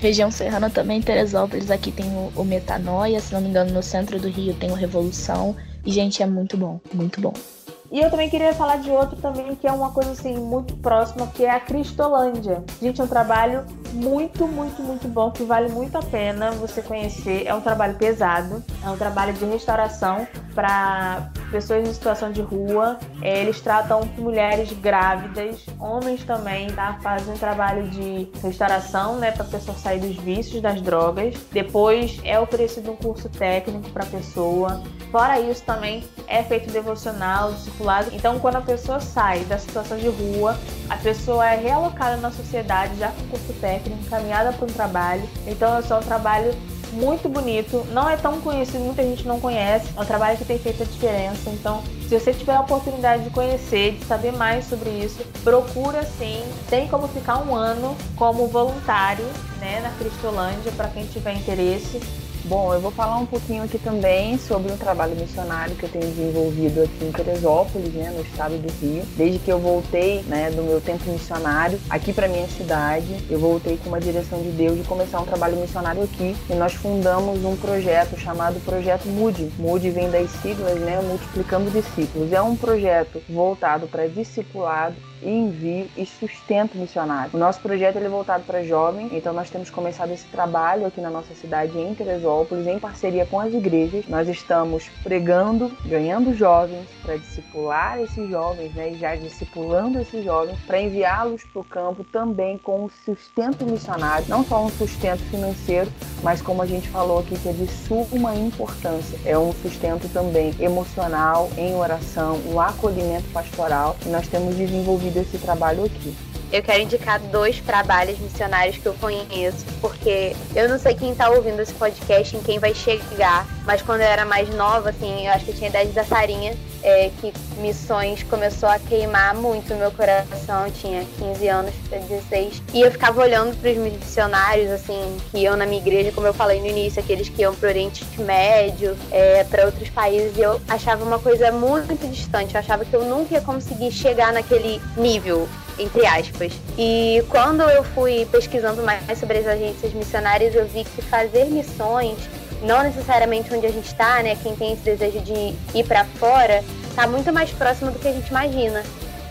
região serrana também, Teresópolis, aqui tem o, o Metanoia, se não me engano, no centro do Rio tem o Revolução. E, gente, é muito bom, muito bom. E eu também queria falar de outro também, que é uma coisa assim, muito próxima, que é a Cristolândia. Gente, é um trabalho muito, muito, muito bom, que vale muito a pena você conhecer. É um trabalho pesado, é um trabalho de restauração para pessoas em situação de rua. É, eles tratam mulheres grávidas, homens também, tá? Fazem um trabalho de restauração, né, para a pessoa sair dos vícios das drogas. Depois é oferecido um curso técnico para a pessoa. Fora isso, também é feito devocional, discipulado. Então, quando a pessoa sai da situação de rua, a pessoa é realocada na sociedade já com curso técnico, encaminhada para um trabalho. Então, é só um trabalho muito bonito, não é tão conhecido, muita gente não conhece, é um trabalho que tem feito a diferença. Então, se você tiver a oportunidade de conhecer, de saber mais sobre isso, procura sim. Tem como ficar um ano como voluntário né, na Cristolândia para quem tiver interesse. Bom, eu vou falar um pouquinho aqui também sobre um trabalho missionário que eu tenho desenvolvido aqui em Teresópolis, né, no estado do Rio. Desde que eu voltei, né, do meu tempo missionário aqui para minha cidade, eu voltei com uma direção de Deus de começar um trabalho missionário aqui. E nós fundamos um projeto chamado Projeto Mude. Mude vem das siglas, né, multiplicando discípulos. É um projeto voltado para discipulado envio e sustento missionário. O nosso projeto é voltado para jovens, então nós temos começado esse trabalho aqui na nossa cidade, em Teresópolis, em parceria com as igrejas. Nós estamos pregando, ganhando jovens para discipular esses jovens, né, e já discipulando esses jovens para enviá-los para o campo também com o sustento missionário, não só um sustento financeiro, mas como a gente falou aqui que é de suma importância, é um sustento também emocional, em oração, um acolhimento pastoral. E nós temos desenvolvido esse trabalho aqui. Eu quero indicar dois trabalhos missionários que eu conheço, porque eu não sei quem tá ouvindo esse podcast, em quem vai chegar, mas quando eu era mais nova, assim, eu acho que eu tinha idade da Sarinha, é, que missões começou a queimar muito no meu coração, eu tinha 15 anos para 16, e eu ficava olhando para os missionários, assim, que iam na minha igreja, como eu falei no início, aqueles que iam pro Oriente Médio, é, para outros países, e eu achava uma coisa muito distante, eu achava que eu nunca ia conseguir chegar naquele nível, entre aspas. E quando eu fui pesquisando mais sobre as agências missionárias, eu vi que fazer missões, não necessariamente onde a gente está, né? Quem tem esse desejo de ir para fora, está muito mais próximo do que a gente imagina.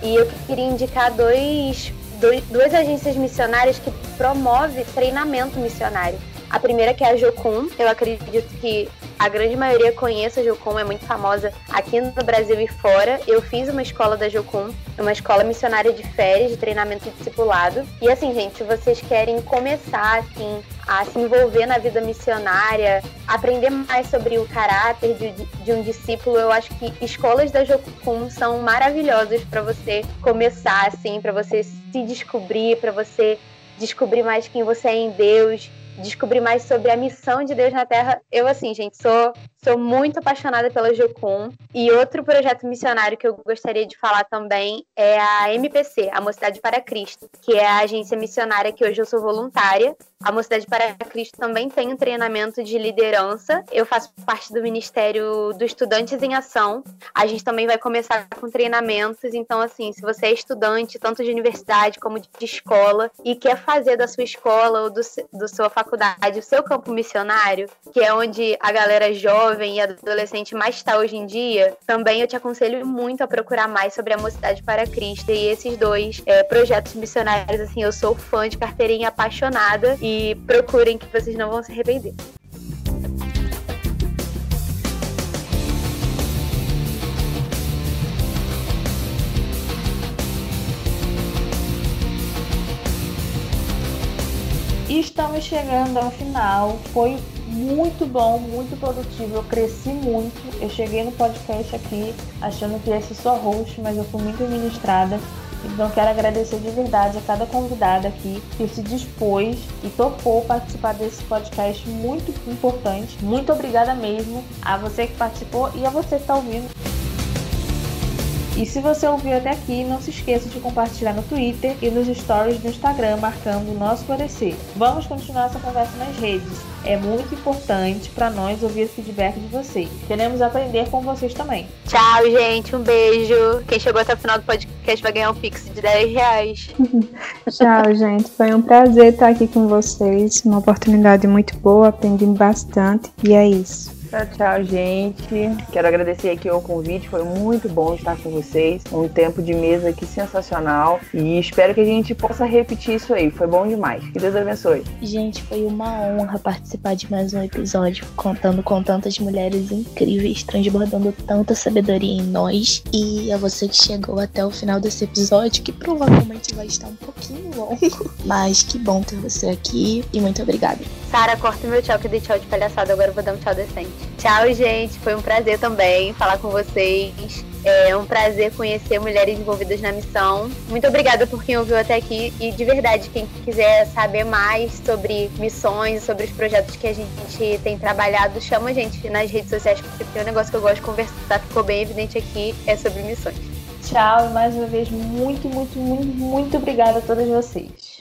E eu queria indicar dois, dois, duas agências missionárias que promovem treinamento missionário. A primeira que é a Jocum. Eu acredito que a grande maioria conhece a Jocum, é muito famosa aqui no Brasil e fora. Eu fiz uma escola da Jocum, uma escola missionária de férias, de treinamento discipulado. E assim, gente, se vocês querem começar assim a se envolver na vida missionária, aprender mais sobre o caráter de, de um discípulo, eu acho que escolas da Jocum são maravilhosas para você começar assim, para você se descobrir, para você descobrir mais quem você é em Deus descobrir mais sobre a missão de Deus na Terra. Eu, assim, gente, sou, sou muito apaixonada pela Jocum. E outro projeto missionário que eu gostaria de falar também é a MPC, a Mocidade para Cristo, que é a agência missionária que hoje eu sou voluntária. A Mocidade para Cristo também tem um treinamento de liderança. Eu faço parte do Ministério do Estudantes em Ação. A gente também vai começar com treinamentos. Então, assim, se você é estudante, tanto de universidade como de escola, e quer fazer da sua escola ou do, do sua faculdade o seu campo missionário, que é onde a galera jovem e adolescente mais está hoje em dia, também eu te aconselho muito a procurar mais sobre a Mocidade para Cristo. E esses dois é, projetos missionários, assim, eu sou fã de carteirinha apaixonada. E procurem que vocês não vão se arrepender. Estamos chegando ao final. Foi muito bom, muito produtivo. Eu cresci muito. Eu cheguei no podcast aqui achando que ia ser só host, mas eu fui muito ministrada. Então quero agradecer de verdade a cada convidada aqui que se dispôs e topou participar desse podcast muito importante. Muito obrigada mesmo a você que participou e a você que está ouvindo. E se você ouviu até aqui, não se esqueça de compartilhar no Twitter e nos stories do Instagram marcando o nosso Florescer. Vamos continuar essa conversa nas redes. É muito importante para nós ouvir o feedback de vocês. Queremos aprender com vocês também. Tchau, gente. Um beijo. Quem chegou até o final do podcast vai ganhar um pix de 10 reais. (laughs) Tchau, gente. Foi um prazer estar aqui com vocês. Uma oportunidade muito boa. Aprendi bastante. E é isso. Tchau, tchau, gente. Quero agradecer aqui o convite, foi muito bom estar com vocês. Um tempo de mesa aqui sensacional e espero que a gente possa repetir isso aí. Foi bom demais. Que Deus abençoe. Gente, foi uma honra participar de mais um episódio, contando com tantas mulheres incríveis, transbordando tanta sabedoria em nós. E a você que chegou até o final desse episódio, que provavelmente vai estar um pouquinho longo, (laughs) mas que bom ter você aqui e muito obrigada. Sara, corta meu tchau, que eu dei tchau de palhaçada, agora eu vou dar um tchau decente. Tchau, gente. Foi um prazer também falar com vocês. É um prazer conhecer mulheres envolvidas na missão. Muito obrigada por quem ouviu até aqui. E de verdade, quem quiser saber mais sobre missões, sobre os projetos que a gente tem trabalhado, chama a gente nas redes sociais, porque tem um negócio que eu gosto de conversar, ficou bem evidente aqui, é sobre missões. Tchau e mais uma vez, muito, muito, muito, muito obrigada a todas vocês.